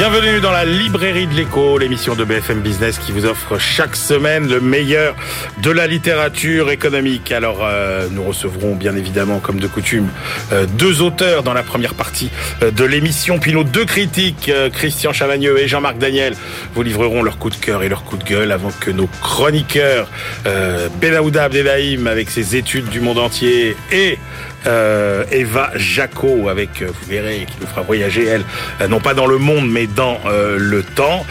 Bienvenue dans la librairie de l'écho, l'émission de BFM Business qui vous offre chaque semaine le meilleur de la littérature économique. Alors euh, nous recevrons bien évidemment comme de coutume euh, deux auteurs dans la première partie euh, de l'émission, puis nos deux critiques, Christian Chavagneux et Jean-Marc Daniel, vous livreront leur coup de cœur et leur coup de gueule avant que nos chroniqueurs Benaouda Abdelhaim avec ses études du monde entier et euh, Eva Jaco avec, euh, vous verrez, qui nous fera voyager, elle, euh, non pas dans le monde, mais dans le temps.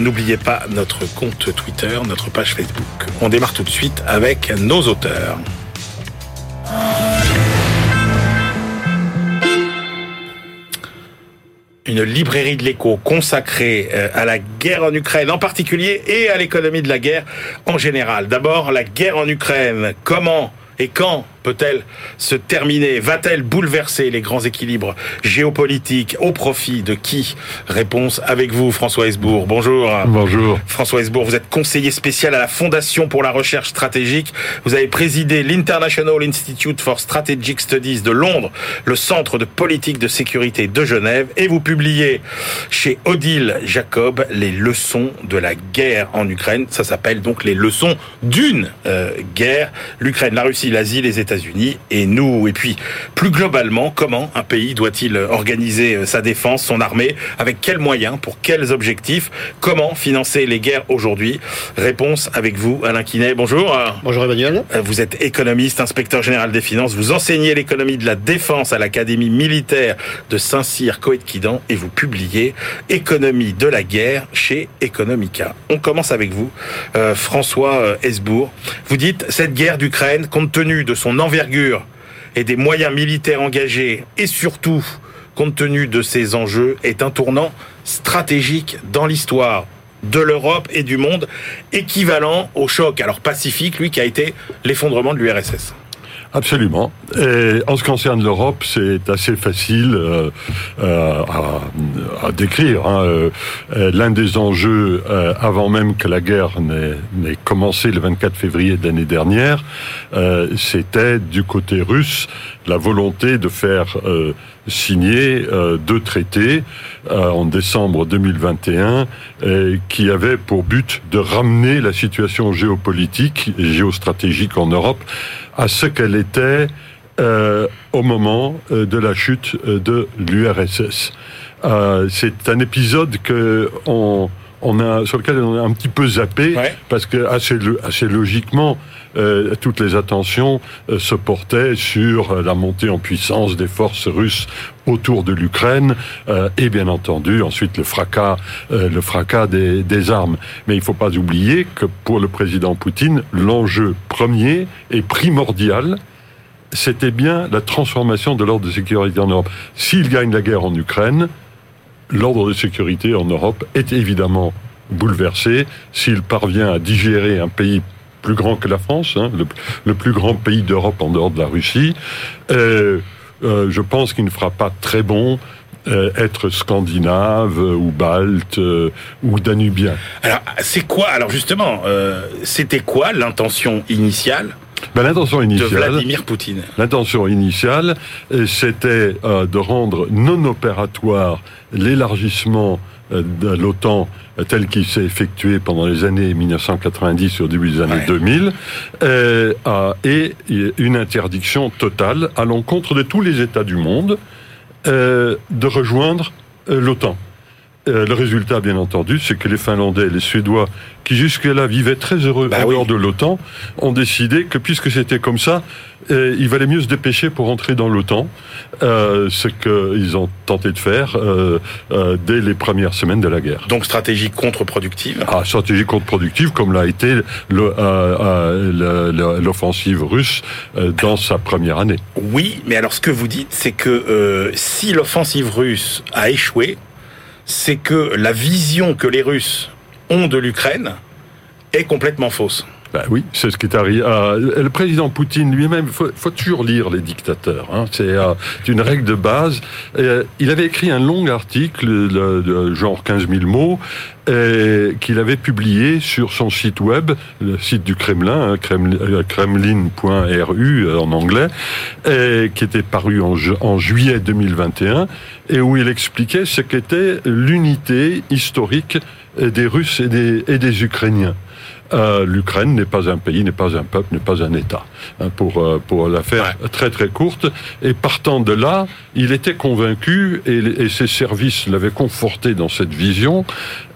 N'oubliez pas notre compte Twitter, notre page Facebook. On démarre tout de suite avec nos auteurs. une librairie de l'écho consacrée à la guerre en Ukraine en particulier et à l'économie de la guerre en général. D'abord, la guerre en Ukraine. Comment et quand peut-elle se terminer Va-t-elle bouleverser les grands équilibres géopolitiques au profit de qui Réponse avec vous, François Hesbourg. Bonjour. Bonjour. François Hesbourg, vous êtes conseiller spécial à la Fondation pour la recherche stratégique. Vous avez présidé l'International Institute for Strategic Studies de Londres, le centre de politique de sécurité de Genève, et vous publiez chez Odile Jacob les leçons de la guerre en Ukraine. Ça s'appelle donc les leçons d'une euh, guerre. L'Ukraine, la Russie, l'Asie, les États et nous. Et puis, plus globalement, comment un pays doit-il organiser euh, sa défense, son armée Avec quels moyens Pour quels objectifs Comment financer les guerres aujourd'hui? Réponse avec vous, Alain Quinet. Bonjour. Bonjour Emmanuel. Euh, vous êtes économiste, inspecteur général des finances. Vous enseignez l'économie de la défense à l'Académie militaire de Saint-Cyr, Coët-Quidan et vous publiez Économie de la guerre chez Economica. On commence avec vous, euh, François Hesbourg. Vous dites, cette guerre d'Ukraine, compte tenu de son envergure et des moyens militaires engagés, et surtout, compte tenu de ces enjeux, est un tournant stratégique dans l'histoire de l'Europe et du monde, équivalent au choc, alors pacifique, lui, qui a été l'effondrement de l'URSS. Absolument. Et en ce qui concerne l'Europe, c'est assez facile euh, euh, à, décrire. Hein. Euh, l'un des enjeux, avant même que la guerre n'ait commencé le 24 février de l'année dernière, c'était du côté russe la volonté de faire signer deux traités en décembre 2021 qui avaient pour but de ramener la situation géopolitique et géostratégique en Europe à ce qu'elle était euh, au moment euh, de la chute euh, de l'URSS. c'est un épisode que on, on a, sur lequel on a un petit peu zappé, parce que assez, assez logiquement, euh, toutes les attentions euh, se portaient sur la montée en puissance des forces russes autour de l'Ukraine euh, et bien entendu ensuite le fracas, des, armes. Mais il ne faut pas oublier que pour le président Poutine, l'enjeu premier et primordial, c'était bien la transformation de l'ordre de sécurité en Europe. S'il gagne la guerre en Ukraine, l'ordre de sécurité en Europe est évidemment bouleversé s'il parvient à digérer un pays plus grand que la France, hein, le, plus grand pays d'Europe en dehors de la Russie. Euh, euh, je pense qu'il ne fera pas très bon euh, être scandinave ou balte ou danubien. Alors c'est quoi Alors justement, c'était quoi l'intention initiale ben, l'intention initiale, de Vladimir Poutine? L'intention initiale, c'était de rendre non opératoire l'élargissement de l'OTAN tel qu'il s'est effectué pendant les années 1990 au début des années 2000, euh, et une interdiction totale à l'encontre de tous les États du monde euh, de rejoindre euh, l'OTAN. Euh, le résultat, bien entendu, c'est que les Finlandais et les Suédois, qui jusque-là vivaient très heureux bah en de l'OTAN, ont décidé que puisque c'était comme ça, euh, il valait mieux se dépêcher pour entrer dans l'OTAN, euh, ce qu'ils ont tenté de faire dès les premières semaines de la guerre. Donc stratégie contre-productive Ah, stratégie contre-productive, comme l'a été l'offensive russe dans sa première année. Oui, mais alors ce que vous dites, c'est que si l'offensive russe a échoué, c'est que la vision que les Russes ont de l'Ukraine est complètement fausse. Ben oui, c'est ce qui est arrivé. Euh, le président Poutine lui-même, faut, faut toujours lire les dictateurs. Hein. C'est euh, une règle de base. Euh, il avait écrit un long article de, de genre 15 000 mots qu'il avait publié sur son site web, le site du Kremlin, hein, kremlin.ru en anglais, et qui était paru en, juillet 2021, et où il expliquait ce qu'était l'unité historique des Russes et des Ukrainiens. Euh, L'Ukraine n'est pas un pays, n'est pas un peuple, n'est pas un État. Hein, pour euh, pour la faire très très courte. Et partant de là, il était convaincu et, et ses services l'avaient conforté dans cette vision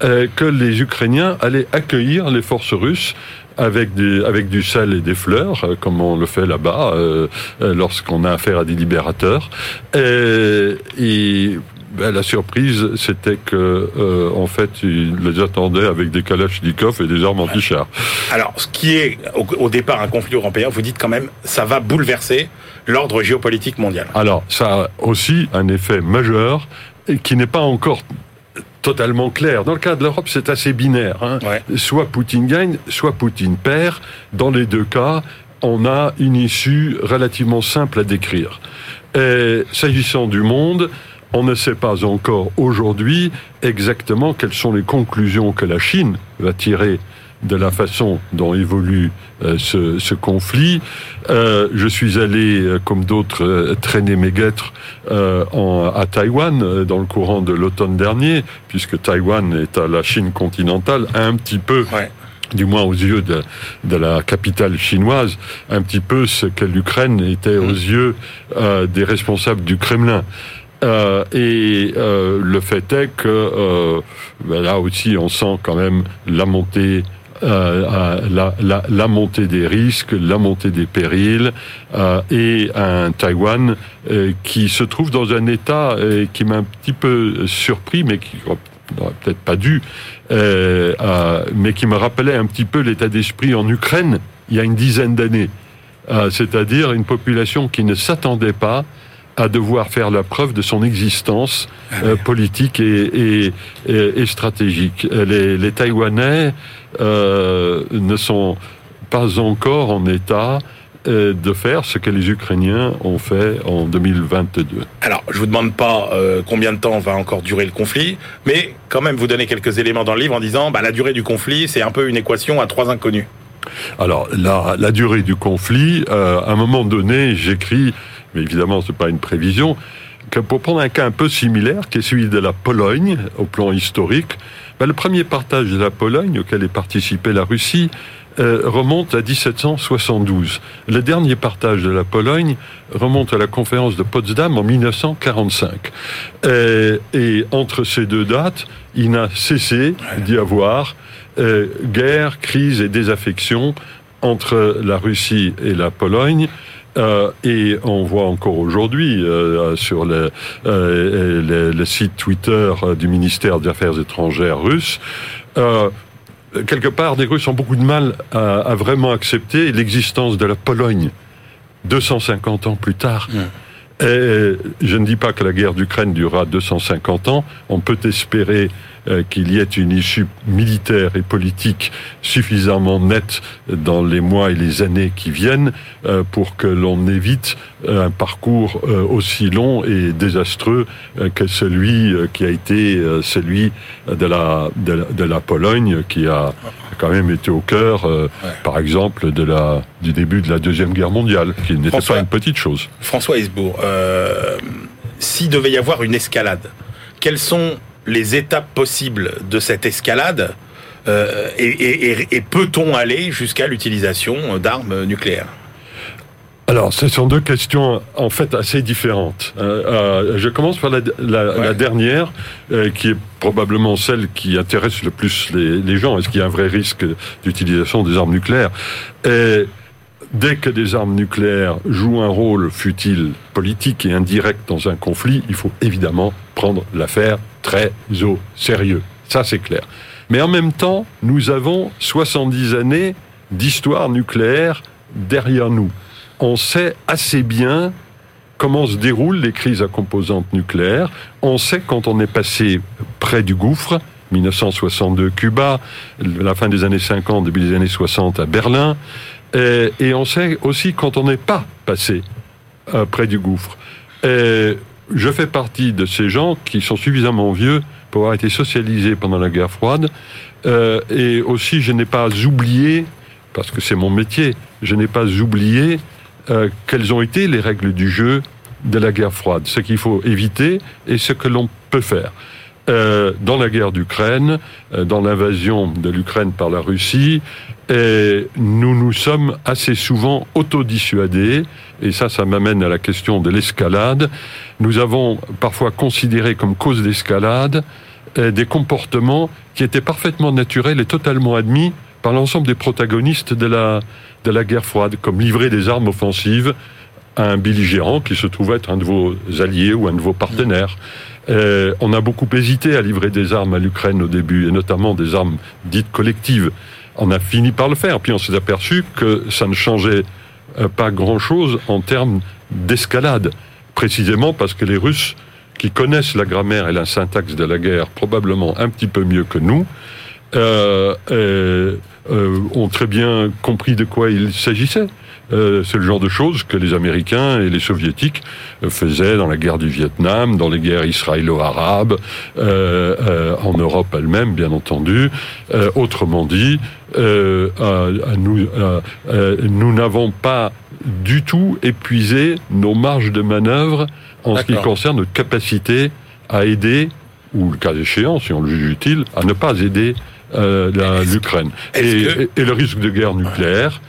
euh, que les Ukrainiens allaient accueillir les forces russes avec du, avec du sel et des fleurs, euh, comme on le fait là-bas euh, lorsqu'on a affaire à des libérateurs. Et, et ben, la surprise, c'était que, euh, en fait, ils les attendaient avec des kalachnikovs et des armes anti-chars. Alors, ce qui est au, départ un conflit européen, vous dites quand même, ça va bouleverser l'ordre géopolitique mondial. Alors, ça a aussi un effet majeur qui n'est pas encore totalement clair. Dans le cas de l'Europe, c'est assez binaire. Hein. Soit Poutine gagne, soit Poutine perd. Dans les deux cas, on a une issue relativement simple à décrire. S'agissant du monde, on ne sait pas encore aujourd'hui exactement quelles sont les conclusions que la Chine va tirer de la façon dont évolue euh, ce, conflit. Euh, je suis allé, euh, comme d'autres, traîner mes guêtres à Taïwan dans le courant de l'automne dernier, puisque Taïwan est à la Chine continentale, un petit peu. du moins aux yeux de, de, la capitale chinoise, un petit peu ce que l'Ukraine était aux mmh. yeux des responsables du Kremlin. Euh, et euh, le fait est que euh, ben là aussi, on sent quand même la montée. Euh, la, la, la, montée des risques, la montée des périls, et un Taïwan qui se trouve dans un état qui m'a un petit peu surpris, mais qui n'aurait peut-être pas dû, mais qui me rappelait un petit peu l'état d'esprit en Ukraine il y a une dizaine d'années, c'est-à-dire une population qui ne s'attendait pas à devoir faire la preuve de son existence ah euh, politique et, et, et, stratégique. Les, les Taïwanais euh, ne sont pas encore en état euh, de faire ce que les Ukrainiens ont fait en 2022. Alors, je vous demande pas euh, combien de temps va encore durer le conflit, mais quand même vous donnez quelques éléments dans le livre en disant bah, la durée du conflit, c'est un peu une équation à trois inconnus. Alors, la, la durée du conflit, euh, à un moment donné, j'écris mais évidemment ce n'est pas une prévision, que pour prendre un cas un peu similaire, qui est celui de la Pologne, au plan historique, ben, le premier partage de la Pologne, auquel est participé la Russie, euh, remonte à 1772. Le dernier partage de la Pologne remonte à la conférence de Potsdam en 1945. Euh, et entre ces deux dates, il n'a cessé d'y avoir euh, guerre, crise et désaffection entre la Russie et la Pologne. Euh, et on voit encore aujourd'hui euh, sur le, euh, le, site Twitter du ministère des Affaires étrangères russe, quelque part, des Russes ont beaucoup de mal à, à vraiment accepter l'existence de la Pologne 250 ans plus tard. Et je ne dis pas que la guerre d'Ukraine durera 250 ans. On peut espérer qu'il y ait une issue militaire et politique suffisamment nette dans les mois et les années qui viennent euh, pour que l'on évite euh, un parcours aussi long et désastreux que celui qui a été celui de la, de la, Pologne qui a quand même été au cœur, par exemple, de la, du début de la Deuxième Guerre mondiale, qui n'était pas une petite chose. François Hesbourg, s'il devait y avoir une escalade, quels sont les étapes possibles de cette escalade euh, et, peut-on aller jusqu'à l'utilisation d'armes nucléaires? Alors, ce sont deux questions en fait assez différentes. Euh, euh, je commence par la, dernière, qui est probablement celle qui intéresse le plus les, gens. Est-ce qu'il y a un vrai risque d'utilisation des armes nucléaires? Et Dès que des armes nucléaires jouent un rôle, fut-il politique et indirect dans un conflit, il faut évidemment prendre l'affaire très au sérieux. Ça, c'est clair. Mais en même temps, nous avons 70 années d'histoire nucléaire derrière nous. On sait assez bien comment se déroulent les crises à composantes nucléaires. On sait quand on est passé près du gouffre 1962 Cuba, la fin des années 50, début des années 60 à Berlin. Et, et on sait aussi quand on n'est pas passé euh, près du gouffre. Et je fais partie de ces gens qui sont suffisamment vieux pour avoir été socialisés pendant la guerre froide. Euh, et aussi, je n'ai pas oublié, parce que c'est mon métier, je n'ai pas oublié euh, quelles ont été les règles du jeu de la guerre froide, ce qu'il faut éviter et ce que l'on peut faire. Euh, dans la guerre d'Ukraine, euh, dans l'invasion de l'Ukraine par la Russie, nous nous sommes assez souvent autodissuadés, et ça, ça m'amène à la question de l'escalade. Nous avons parfois considéré comme cause d'escalade euh, des comportements qui étaient parfaitement naturels et totalement admis par l'ensemble des protagonistes de la, de la guerre froide, comme livrer des armes offensives un belligérant qui se trouve être un de vos alliés ou un de vos partenaires. Euh, on a beaucoup hésité à livrer des armes à l'Ukraine au début, et notamment des armes dites collectives. On a fini par le faire, puis on s'est aperçu que ça ne changeait euh, pas grand-chose en termes d'escalade, précisément parce que les Russes, qui connaissent la grammaire et la syntaxe de la guerre probablement un petit peu mieux que nous, euh, euh, euh, ont très bien compris de quoi il s'agissait. Euh, c'est le genre de choses que les Américains et les Soviétiques euh, faisaient dans la guerre du Vietnam, dans les guerres israélo-arabes, euh, euh, en Europe elle-même, bien entendu. Euh, autrement dit, euh, euh, nous nous n'avons pas du tout épuisé nos marges de manœuvre en ce qui concerne notre capacité à aider, ou le cas échéant, si on le juge utile, à ne pas aider euh, l'Ukraine. est-ce Et, que- et- et le risque de guerre nucléaire,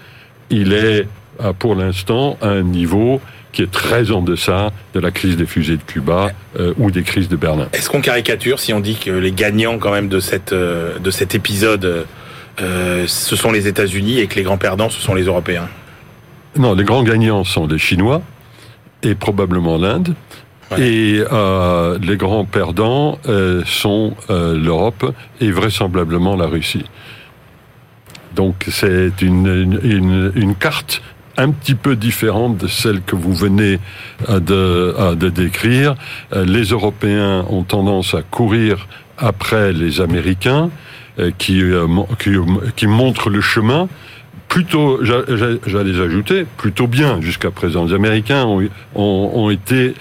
il est à, pour l'instant un niveau qui est très en deçà de la crise des fusées de Cuba euh, ou des crises de Berlin. Est-ce qu'on caricature si on dit que les gagnants quand même de cette euh, de cet épisode euh, ce sont les États-Unis et que les grands perdants ce sont les Européens? Non, les grands gagnants sont les Chinois et probablement l'Inde. Ouais. Et les grands perdants sont l'Europe et vraisemblablement la Russie. Donc c'est une, une, une, une carte un petit peu différente de celle que vous venez euh, de, euh, de décrire. Euh, Les Européens ont tendance à courir après les Américains qui, mon- qui, qui montrent le chemin plutôt, j'a- j'a- j'allais ajouter, plutôt bien jusqu'à présent. Les Américains ont, ont, ont été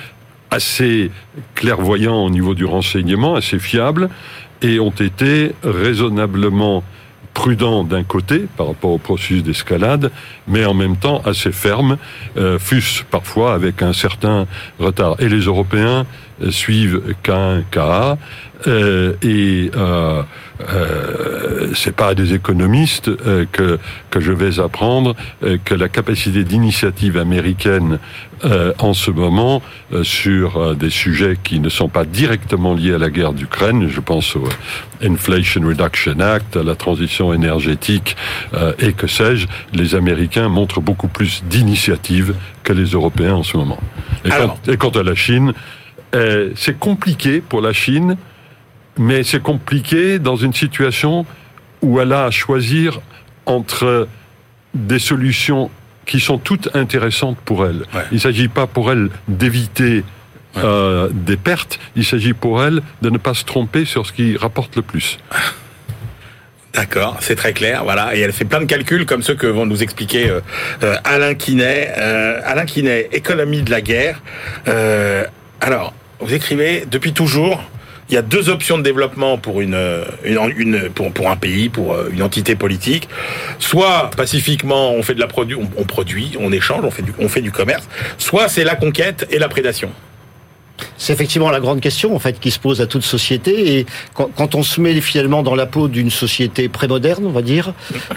assez clairvoyants au niveau du renseignement, assez fiables, et ont été raisonnablement prudents d'un côté par rapport au processus d'escalade, mais en même temps assez fermes, euh, fût-ce parfois avec un certain retard. Et les Européens euh, suivent qu'un cas, euh, et euh, euh, c'est pas à des économistes euh, que que je vais apprendre euh, que la capacité d'initiative américaine euh, en ce moment euh, sur euh, des sujets qui ne sont pas directement liés à la guerre d'Ukraine, je pense au Inflation Reduction Act, à la transition énergétique euh, et que sais-je, les Américains montrent beaucoup plus d'initiative que les Européens en ce moment. Et, Alors- quant, et quant à la Chine, euh, c'est compliqué pour la Chine, mais c'est compliqué dans une situation où elle a à choisir entre des solutions qui sont toutes intéressantes pour elle. Ouais. Il ne s'agit pas pour elle d'éviter Ouais. euh, des pertes, il s'agit pour elle de ne pas se tromper sur ce qui rapporte le plus. D'accord, c'est très clair, voilà. Et elle fait plein de calculs comme ceux que vont nous expliquer euh, euh, Alain Quinet. Alain Quinet, économie de la guerre. Alors, vous écrivez depuis toujours. Il y a deux options de développement pour une, euh, pour, un pays, pour euh, une entité politique. Soit pacifiquement, on fait de la produit, on, on produit, on échange, on fait du, on fait du commerce. Soit c'est la conquête et la prédation. C'est effectivement la grande question en fait qui se pose à toute société et quand, quand on se met finalement dans la peau d'une société prémoderne, on va dire,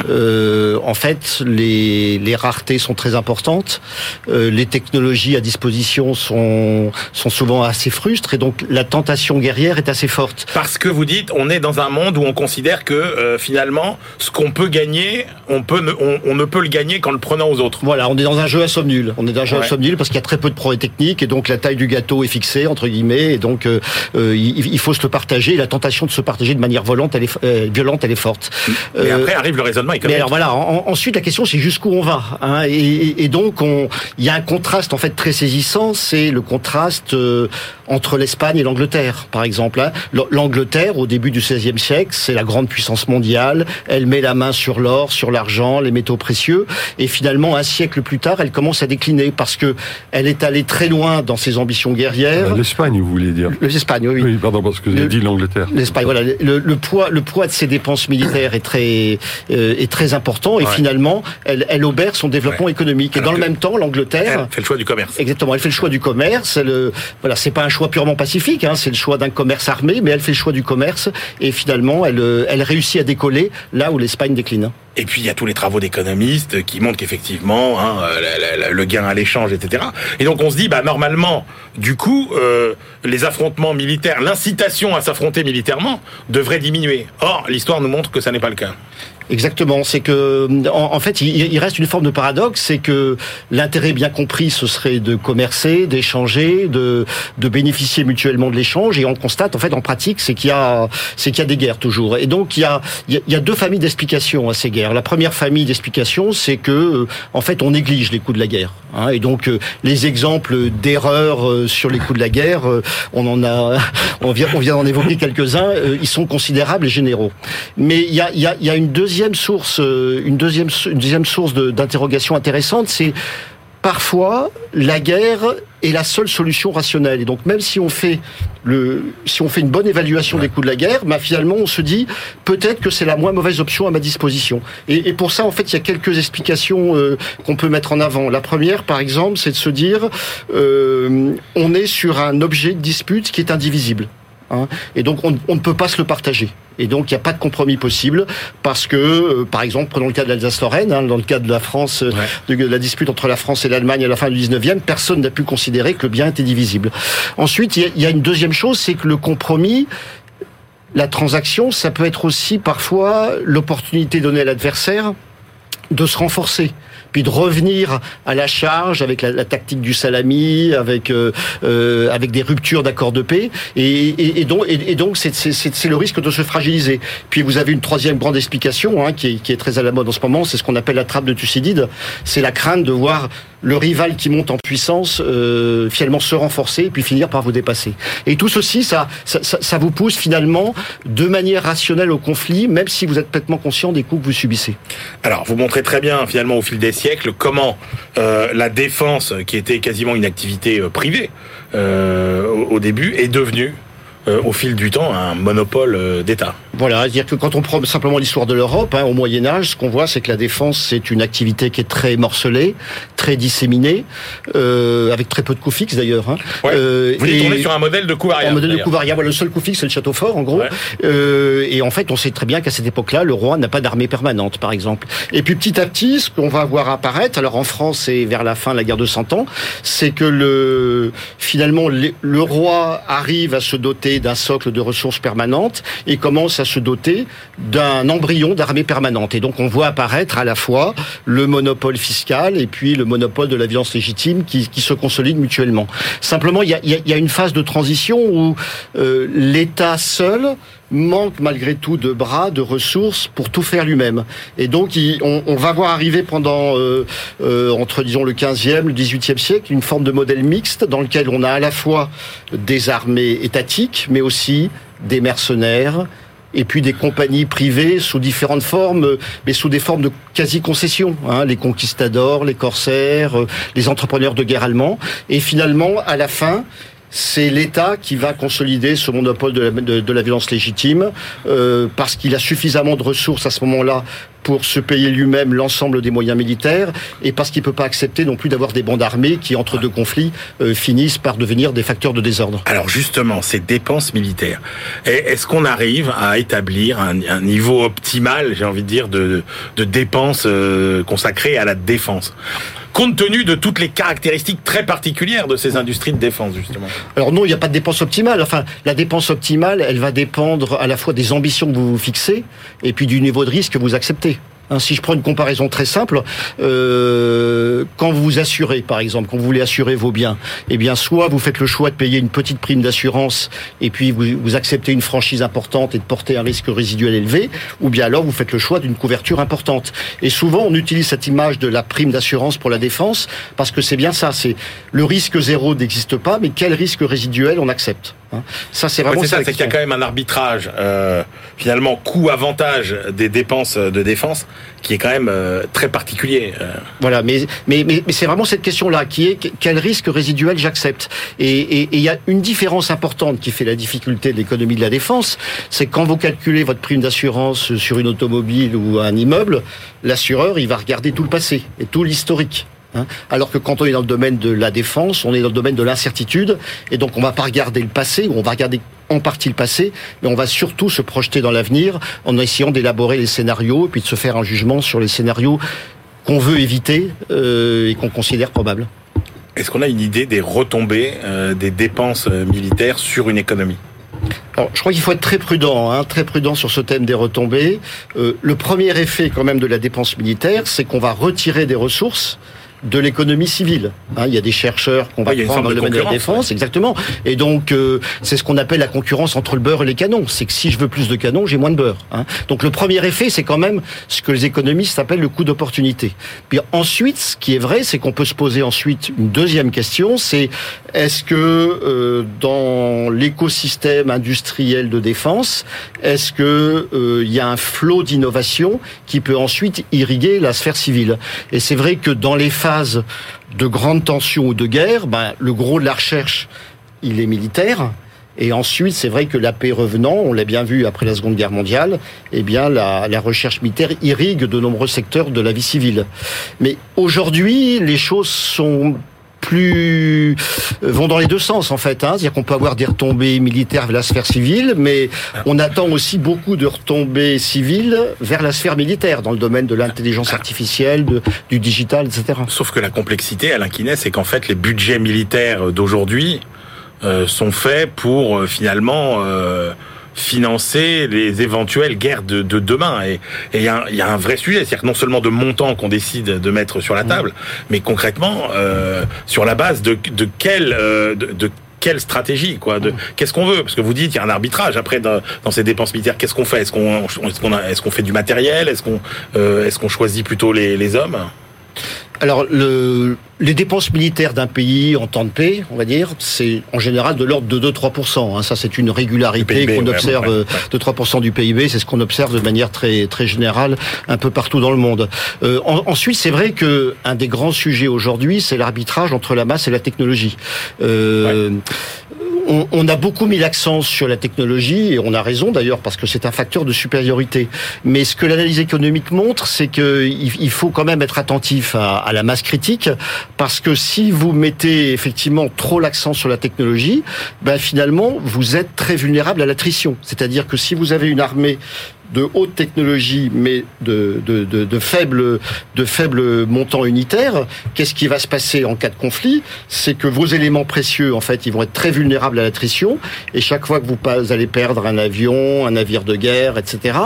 euh, en fait les, les raretés sont très importantes, euh, les technologies à disposition sont sont souvent assez frustres et donc la tentation guerrière est assez forte. Parce que vous dites, on est dans un monde où on considère que euh, finalement, ce qu'on peut gagner, on peut, ne, on, on ne peut le gagner qu'en le prenant aux autres. Voilà, on est dans un jeu à somme nulle. On est dans un jeu Ouais. à somme nulle parce qu'il y a très peu de progrès techniques et donc la taille du gâteau est fixée. Entre guillemets, et donc euh, euh, il, faut se le partager. La tentation de se partager de manière violente, elle est, violente, elle est forte. Mais après arrive le raisonnement économique. Mais alors voilà. ensuite, la question c'est jusqu'où on va. Hein, et, et, donc, on, il y a un contraste en fait très saisissant, c'est le contraste entre l'Espagne et l'Angleterre, par exemple. Hein. L'Angleterre, au début du XVIe siècle, c'est la grande puissance mondiale. Elle met la main sur l'or, sur l'argent, les métaux précieux, et finalement, un siècle plus tard, elle commence à décliner parce que elle est allée très loin dans ses ambitions guerrières. Euh, L'Espagne, vous voulez dire L'Espagne, oui. Oui, pardon, parce que vous avez dit l'Angleterre. L'Espagne, voilà. Le, poids, le poids de ses dépenses militaires est très, euh, est très important, et finalement, elle, elle obère son développement économique. Et dans le même temps, l'Angleterre fait le choix du commerce. Exactement, elle fait le choix du commerce. Le, voilà, c'est pas un choix purement pacifique, hein, c'est le choix d'un commerce armé, mais elle fait le choix du commerce, et finalement, elle, euh, elle réussit à décoller là où l'Espagne décline. Et puis il y a tous les travaux d'économistes qui montrent qu'effectivement hein, le gain à l'échange, etc. Et donc on se dit, bah normalement, du coup, euh, les affrontements militaires, l'incitation à s'affronter militairement devrait diminuer. Or, l'histoire nous montre que ça n'est pas le cas. Exactement, c'est que en, fait il, reste une forme de paradoxe, c'est que l'intérêt bien compris ce serait de commercer, d'échanger, de, de bénéficier mutuellement de l'échange, et on constate en fait en pratique c'est qu'il y a c'est qu'il y a des guerres toujours, et donc il y a il y a deux familles d'explications à ces guerres. La première famille d'explications c'est que euh, en fait on néglige les coûts de la guerre, hein, et donc euh, les exemples d'erreurs euh, sur les coûts de la guerre, on en a on vient on vient d'en évoquer quelques uns, ils sont considérables et généraux. Mais il y a il y a, il y a une deuxième source, euh, une deuxième, source d'interrogation intéressante, c'est parfois la guerre est la seule solution rationnelle. Et donc même si on fait si on fait une bonne évaluation des coûts de la guerre, bah, finalement on se dit peut-être que c'est la moins mauvaise option à ma disposition. Et, pour ça en fait il y a quelques explications euh, qu'on peut mettre en avant. La première par exemple c'est de se dire euh, on est sur un objet de dispute qui est indivisible. Hein, et donc on, on ne peut pas se le partager. Et donc, il n'y a pas de compromis possible parce que, euh, par exemple, prenons le cas de l'Alsace-Lorraine, hein, dans le cas de la France, euh, de, la dispute entre la France et l'Allemagne à la fin du 19e, personne n'a pu considérer que le bien était divisible. Ensuite, il y, a une deuxième chose, c'est que le compromis, la transaction, ça peut être aussi parfois l'opportunité donnée à l'adversaire de se renforcer puis de revenir à la charge avec la, tactique du salami, avec euh, euh, avec des ruptures d'accords de paix, et, donc c'est le risque de se fragiliser. Puis vous avez une troisième grande explication hein, qui est très à la mode en ce moment, c'est ce qu'on appelle la trappe de Thucydide. C'est la crainte de voir le rival qui monte en puissance euh, finalement se renforcer et puis finir par vous dépasser. Et tout ceci, ça, ça, vous pousse finalement de manière rationnelle au conflit, même si vous êtes pleinement conscient des coups que vous subissez. Alors, vous montrez très bien finalement au fil des siècles comment euh, la défense, qui était quasiment une activité euh, privée euh, au, début, est devenue au fil du temps un monopole d'État. Voilà, c'est-à-dire que quand on prend simplement l'histoire de l'Europe, hein, au Moyen Âge, ce qu'on voit, c'est que la défense, c'est une activité qui est très morcelée, très disséminée, euh, avec très peu de coûts fixes d'ailleurs. Hein. Euh, Vous tournez sur un modèle de coût variable. Un modèle de coût variable. Le seul coût fixe, c'est le château fort, en gros. Euh, et en fait, on sait très bien qu'à cette époque-là, le roi n'a pas d'armée permanente, par exemple. Et puis petit à petit, ce qu'on va voir apparaître, alors en France et vers la fin de la guerre de Cent Ans, c'est que le finalement le roi arrive à se doter d'un socle de ressources permanentes et commence à se doter d'un embryon d'armée permanente. Et donc on voit apparaître à la fois le monopole fiscal et puis le monopole de la violence légitime qui, se consolident mutuellement. Simplement, il y a, une phase de transition où euh, l'État seul manque malgré tout de bras, de ressources pour tout faire lui-même. Et donc, on, va voir arriver pendant, euh, euh, entre disons le 15e, le 18e siècle, une forme de modèle mixte dans lequel on a à la fois des armées étatiques, mais aussi des mercenaires, et puis des compagnies privées sous différentes formes, mais sous des formes de quasi-concession, hein, les conquistadors, les corsaires, euh, les entrepreneurs de guerre allemands. Et finalement, à la fin, c'est l'État qui va consolider ce monopole de la, violence légitime euh, parce qu'il a suffisamment de ressources à ce moment-là pour se payer lui-même l'ensemble des moyens militaires et parce qu'il peut pas accepter non plus d'avoir des bandes armées qui, entre deux conflits, euh, finissent par devenir des facteurs de désordre. Alors justement, ces dépenses militaires, est-ce qu'on arrive à établir un, niveau optimal, j'ai envie de dire, de, de dépenses euh, consacrées à la défense? Compte tenu de toutes les caractéristiques très particulières de ces industries de défense, justement Alors non, il n'y a pas de dépense optimale. Enfin, la dépense optimale, elle va dépendre à la fois des ambitions que vous vous fixez et puis du niveau de risque que vous acceptez. Hein, si je prends une comparaison très simple, euh, quand vous vous assurez, par exemple, quand vous voulez assurer vos biens, eh bien, soit vous faites le choix de payer une petite prime d'assurance et puis vous, vous acceptez une franchise importante et de porter un risque résiduel élevé, ou bien alors vous faites le choix d'une couverture importante. Et souvent, on utilise cette image de la prime d'assurance pour la défense parce que c'est bien ça. C'est le risque zéro n'existe pas, mais quel risque résiduel on accepte? Hein. Ça, c'est vraiment ça. c'est qu'il y a quand même un arbitrage, euh, finalement, coût-avantage des dépenses de défense qui est quand même euh, très particulier. euh. Voilà, mais mais mais, mais c'est vraiment cette question-là qui est que- quel risque résiduel j'accepte? Et il y a une différence importante qui fait la difficulté de l'économie de la défense, c'est quand vous calculez votre prime d'assurance sur une automobile ou un immeuble, l'assureur il va regarder tout le passé et tout l'historique. Hein. Alors que quand on est dans le domaine de la défense, on est dans le domaine de l'incertitude, et donc on va pas regarder le passé, ou on va regarder en partie le passé, mais on va surtout se projeter dans l'avenir en essayant d'élaborer les scénarios, et puis de se faire un jugement sur les scénarios qu'on veut éviter euh, et qu'on considère probable. Est-ce qu'on a une idée des retombées euh, des dépenses euh, militaires sur une économie? Alors, je crois qu'il faut être très prudent, hein, très prudent sur ce thème des retombées. Euh, le premier effet quand même de la dépense militaire, c'est qu'on va retirer des ressources de l'économie civile. Hein, il y a des chercheurs qu'on va prendre dans le domaine de la défense, exactement. Et donc, euh, c'est ce qu'on appelle la concurrence entre le beurre et les canons. C'est que si je veux plus de canons, j'ai moins de beurre. Hein. Donc, le premier effet, c'est quand même ce que les économistes appellent le coût d'opportunité. Puis ensuite, ce qui est vrai, c'est qu'on peut se poser ensuite une deuxième question, c'est est-ce que euh, dans l'écosystème industriel de défense, est-ce que euh, il y a un flot d'innovation qui peut ensuite irriguer la sphère civile? Et c'est vrai que dans les phases de grande tension ou de guerre, ben, le gros de la recherche, il est militaire. Et ensuite, c'est vrai que la paix revenant, on l'a bien vu après la Seconde Guerre mondiale, eh bien, la recherche militaire irrigue de nombreux secteurs de la vie civile. Mais aujourd'hui, les choses sont plus euh, vont dans les deux sens en fait. Hein. C'est-à-dire qu'on peut avoir des retombées militaires vers la sphère civile, mais on attend aussi beaucoup de retombées civiles vers la sphère militaire, dans le domaine de l'intelligence artificielle, du digital, etc. Sauf que la complexité, Alain Quinet, c'est qu'en fait, les budgets militaires d'aujourd'hui euh, sont faits pour euh, finalement financer les éventuelles guerres de, de demain. Et et il y, a un- il y a un vrai sujet, c'est-à-dire non seulement de montants qu'on décide de mettre sur la table, mais concrètement euh, sur la base de, euh, de, de quelle stratégie quoi de qu'est-ce qu'on veut? Parce que vous dites qu'il y a un arbitrage après dans, dans ces dépenses militaires. Qu'est-ce qu'on fait? Est-ce qu'on est-ce qu'on a- est-ce qu'on fait du matériel? Est-ce qu'on euh, est-ce qu'on choisit plutôt les, les hommes? Alors, le, les dépenses militaires d'un pays en temps de paix, on va dire, c'est en général de l'ordre de 2-3%. Hein. Ça, c'est une régularité qu'on observe ouais, ouais. euh, de 3% du PIB. C'est ce qu'on observe de manière très très générale un peu partout dans le monde. Euh, en- ensuite, c'est vrai que un des grands sujets aujourd'hui, c'est l'arbitrage entre la masse et la technologie. Euh, on, a beaucoup mis l'accent sur la technologie et on a raison d'ailleurs parce que c'est un facteur de supériorité. Mais ce que l'analyse économique montre, c'est que il, il faut quand même être attentif à, à la masse critique parce que si vous mettez effectivement trop l'accent sur la technologie, ben finalement vous êtes très vulnérable à l'attrition. C'est-à-dire que si vous avez une armée de haute technologie, mais de, de, de, de faible de faible montant unitaire, qu'est-ce qui va se passer en cas de conflit? C'est que vos éléments précieux, en fait, ils vont être très vulnérables à l'attrition, et chaque fois que vous allez perdre un avion, un navire de guerre, etc.,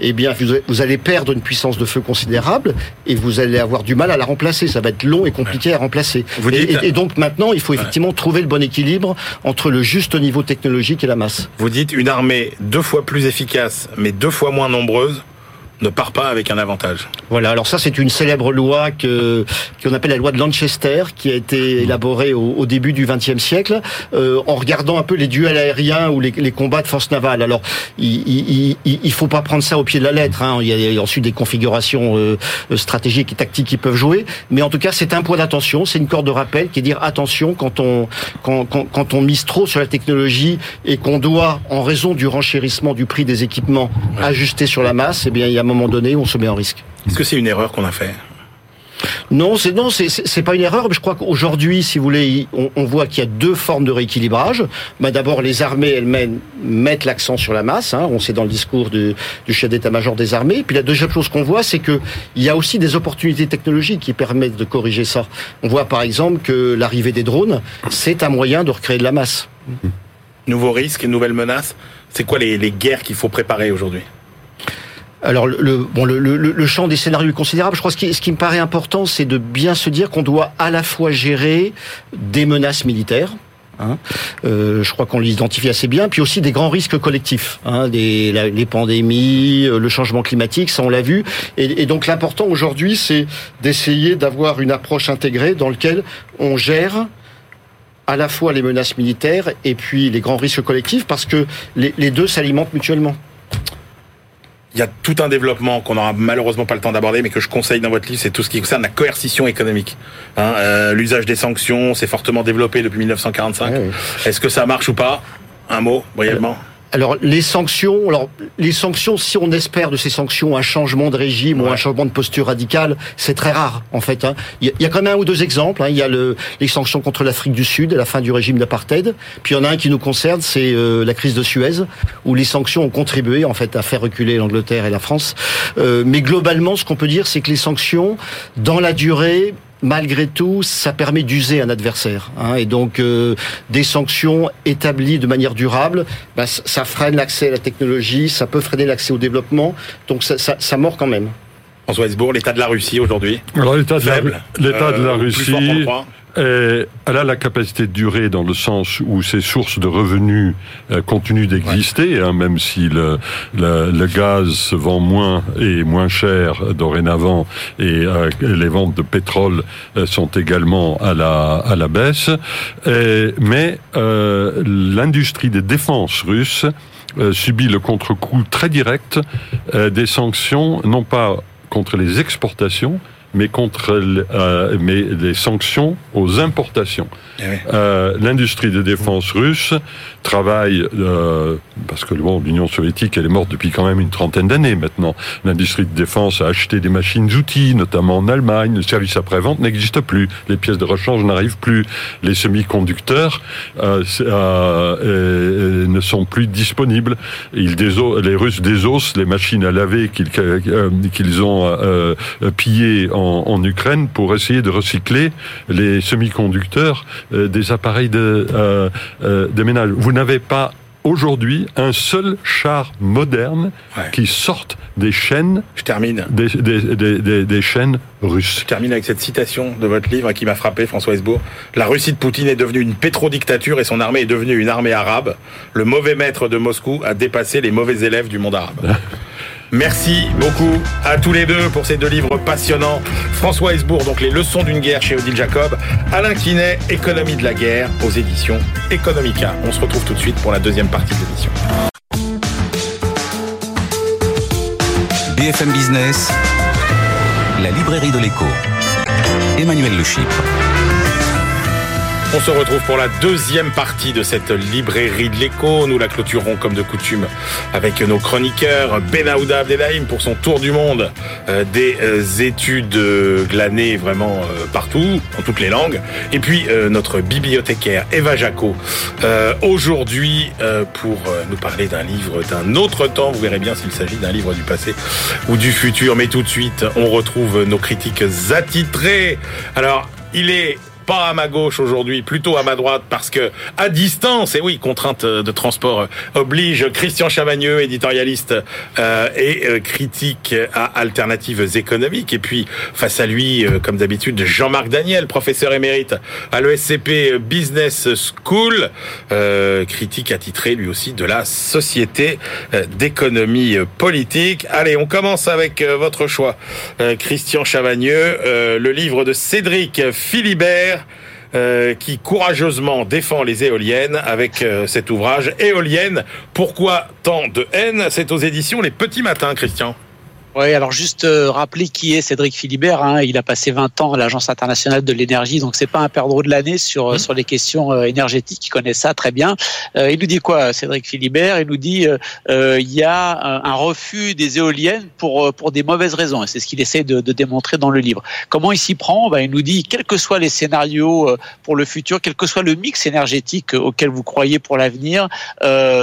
eh bien, vous, allez perdre une puissance de feu considérable, et vous allez avoir du mal à la remplacer. Ça va être long et compliqué à remplacer. Vous Et- dites- et, et donc maintenant, il faut effectivement trouver le bon équilibre entre le juste niveau technologique et la masse. Vous dites une armée deux fois plus efficace, mais deux fois moins nombreuse, ne part pas avec un avantage. Voilà, alors ça c'est une célèbre loi que qu'on appelle la loi de Lanchester, qui a été élaborée au, au début du XXe siècle, euh, en regardant un peu les duels aériens ou les, les combats de force navale. Alors, il, il, il, il faut pas prendre ça au pied de la lettre. Hein. Il y a ensuite des configurations euh, stratégiques et tactiques qui peuvent jouer, mais en tout cas c'est un point d'attention, c'est une corde de rappel qui est dire attention quand on quand, quand, quand on mise trop sur la technologie et qu'on doit, en raison du renchérissement du prix des équipements, ajuster sur la masse, eh bien il y a moment donné on se met en risque. Est-ce que c'est une erreur qu'on a fait? Non, c'est non, c'est pas une erreur. Mais je crois qu'aujourd'hui, si vous voulez, on, on voit qu'il y a deux formes de rééquilibrage. Bah, D'abord, les armées elles-mêmes mettent l'accent sur la masse. Hein, on sait dans le discours du, du chef d'état-major des armées. Puis la deuxième chose qu'on voit, c'est que il y a aussi des opportunités technologiques qui permettent de corriger ça. On voit par exemple que l'arrivée des drones, c'est un moyen de recréer de la masse. Nouveaux risques, nouvelles menaces C'est quoi les, les guerres qu'il faut préparer aujourd'hui? Alors le, bon, le, le, le, champ des scénarios est considérable. Je crois que ce qui, ce qui me paraît important, c'est de bien se dire qu'on doit à la fois gérer des menaces militaires, Hein. Euh, je crois qu'on l'identifie assez bien. Puis aussi des grands risques collectifs, hein, des, les pandémies, euh, le changement climatique, ça on l'a vu. Et, donc l'important aujourd'hui, c'est d'essayer d'avoir une approche intégrée dans laquelle on gère à la fois les menaces militaires et puis les grands risques collectifs, parce que les deux s'alimentent mutuellement il y a tout un développement qu'on n'aura malheureusement pas le temps d'aborder, mais que je conseille dans votre livre, c'est tout ce qui concerne la coercition économique. Hein, euh, L'usage des sanctions, s'est fortement développé depuis 1945. Est-ce que ça marche ou pas? Un mot, brièvement alors les sanctions, alors les sanctions, si on espère de ces sanctions un changement de régime ou un changement de posture radicale, c'est très rare en fait. Hein. Il y, a quand même un ou deux exemples. Hein. Il y a le, les sanctions contre l'Afrique du Sud, la fin du régime d'apartheid. Puis il y en a un qui nous concerne, c'est euh, la crise de Suez, où les sanctions ont contribué en fait à faire reculer l'Angleterre et la France. Euh, mais globalement, ce qu'on peut dire, c'est que les sanctions, dans la durée, malgré tout, ça permet d'user un adversaire. Hein, et donc, euh, des sanctions établies de manière durable, bah, ça freine l'accès à la technologie, ça peut freiner l'accès au développement. Donc, ça, ça, ça mord quand même. François Hesbourg, l'état de la Russie aujourd'hui? Alors, l'état de, la, l'état de la euh, elle a la capacité de durer dans le sens où ses sources de revenus euh, continuent d'exister, hein, même si le, le, gaz se vend moins et moins cher dorénavant, et euh, les ventes de pétrole sont également à la, à la baisse. mais l'industrie des défenses russes subit le contre-coup très direct des sanctions, non pas contre les exportations, mais contre euh, mais les sanctions aux importations. Eh euh, L'industrie de défense russe travaille euh, parce que bon, l'Union soviétique elle est morte depuis quand même une trentaine d'années maintenant. L'industrie de défense a acheté des machines-outils, notamment en Allemagne. Le service après-vente n'existe plus. Les pièces de rechange n'arrivent plus. Les semi-conducteurs euh, euh, ne sont plus disponibles. Ils les Russes désossent les machines à laver qu'ils qu'ils ont pillées en, Ukraine pour essayer de recycler les semi-conducteurs euh, des appareils de, euh, euh, de ménage. Vous n'avez pas aujourd'hui un seul char moderne qui sorte des chaînes. Je termine. Des, des, des, chaînes russes. Je termine avec cette citation de votre livre qui m'a frappé, François Hesbourg. La Russie de Poutine est devenue une pétrodictature et son armée est devenue une armée arabe. Le mauvais maître de Moscou a dépassé les mauvais élèves du monde arabe. Merci beaucoup à tous les deux pour ces deux livres passionnants. François Hesbourg, donc Les leçons d'une guerre chez Odile Jacob. Alain Quinet, Économie de la guerre aux éditions Economica. On se retrouve tout de suite pour la deuxième partie de l'émission. BFM Business, la librairie de l'écho. Emmanuel Le on se retrouve pour la deuxième partie de cette librairie de l'écho. Nous la clôturons comme de coutume avec nos chroniqueurs Benaouda Abdelhaim pour son tour du monde euh, des euh, études glanées vraiment euh, partout, en toutes les langues. Et puis notre bibliothécaire Eva Jaco aujourd'hui pour nous parler d'un livre d'un autre temps. Vous verrez bien s'il s'agit d'un livre du passé ou du futur. Mais tout de suite, on retrouve nos critiques attitrés. Alors, il est pas à ma gauche aujourd'hui, plutôt à ma droite, parce que à distance, et oui, contrainte de transport oblige, Christian Chavagneux, éditorialiste euh, et euh, critique à alternatives économiques, et puis face à lui, euh, comme d'habitude, Jean-Marc Daniel, professeur émérite à l'ESCP Business School, critique attitré lui aussi de la Société d'économie politique. Allez, on commence avec votre choix, Christian Chavagneux, le livre de Cédric Philibert, euh, qui courageusement défend les éoliennes avec euh, cet ouvrage Éolienne. Pourquoi tant de haine? C'est aux éditions Les Petits Matins, Christian. Oui, alors juste euh, rappeler qui est Cédric Philibert. Hein. il a passé 20 ans à l'Agence internationale de l'énergie, donc c'est pas un perdreau de l'année sur mmh. sur les questions euh, énergétiques. Il connaît ça très bien. Euh, il nous dit quoi, Cédric Philibert? Il nous dit il y a un, refus des éoliennes pour pour des mauvaises raisons. Et c'est ce qu'il essaie de, de, démontrer dans le livre. Comment il s'y prend? Ben, Il nous dit quels que soient les scénarios pour le futur, quel que soit le mix énergétique auquel vous croyez pour l'avenir,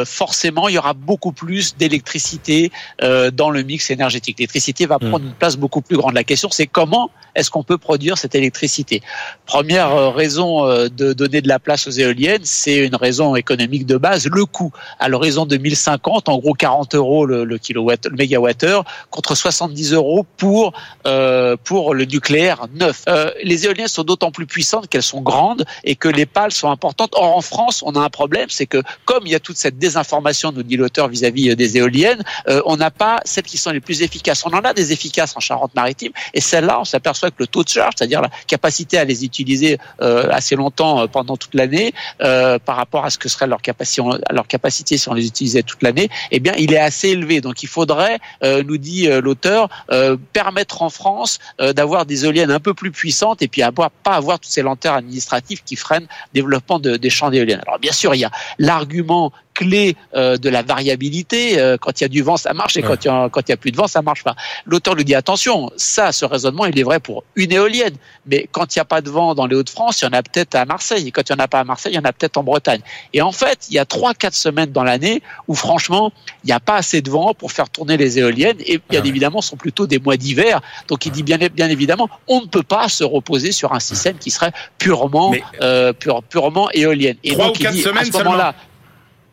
forcément il y aura beaucoup plus d'électricité dans le mix énergétique. L'électricité va prendre une place beaucoup plus grande. La question, c'est comment est-ce qu'on peut produire cette électricité? Première euh, raison euh, de donner de la place aux éoliennes, c'est une raison économique de base, le coût. À l'horizon 2050, en gros 40 euros le, le kilowatt, le mégawattheure, contre 70 euros pour euh, pour le nucléaire neuf. Euh, les éoliennes sont d'autant plus puissantes qu'elles sont grandes et que les pales sont importantes. Or en France, on a un problème, c'est que comme il y a toute cette désinformation, nous dit l'auteur vis-à-vis des éoliennes, euh, on n'a pas celles qui sont les plus efficaces. On en a des efficaces en Charente-Maritime et celles-là, on s'aperçoit que le taux de charge, c'est-à-dire la capacité à les utiliser euh, assez longtemps euh, pendant toute l'année, euh, par rapport à ce que serait leur capacité, leur capacité si on les utilisait toute l'année, eh bien, il est assez élevé. Donc, il faudrait, euh, nous dit euh, l'auteur, euh, permettre en France d'avoir des éoliennes un peu plus puissantes et puis avoir, pas avoir toutes ces lenteurs administratives qui freinent le développement de, des champs d'éoliennes. Alors, bien sûr, il y a l'argument clé euh, de la variabilité. Euh, quand il y a du vent, ça marche, et Ouais. quand il y a, quand il y a plus de vent, ça marche pas. L'auteur lui dit attention, ça, ce raisonnement, il est vrai pour une éolienne, mais quand il n'y a pas de vent dans les Hauts-de-France, il y en a peut-être à Marseille, et quand il n'y en a pas à Marseille, il y en a peut-être en Bretagne. Et en fait, il y a trois, quatre semaines dans l'année où franchement, il n'y a pas assez de vent pour faire tourner les éoliennes, et bien Ah ouais. évidemment, ce sont plutôt des mois d'hiver. Donc il dit bien, bien évidemment, on ne peut pas se reposer sur un système qui serait purement, Mais- euh, pure- purement éolienne. Et Trois donc ou il quatre dit, à semaines ce moment-là,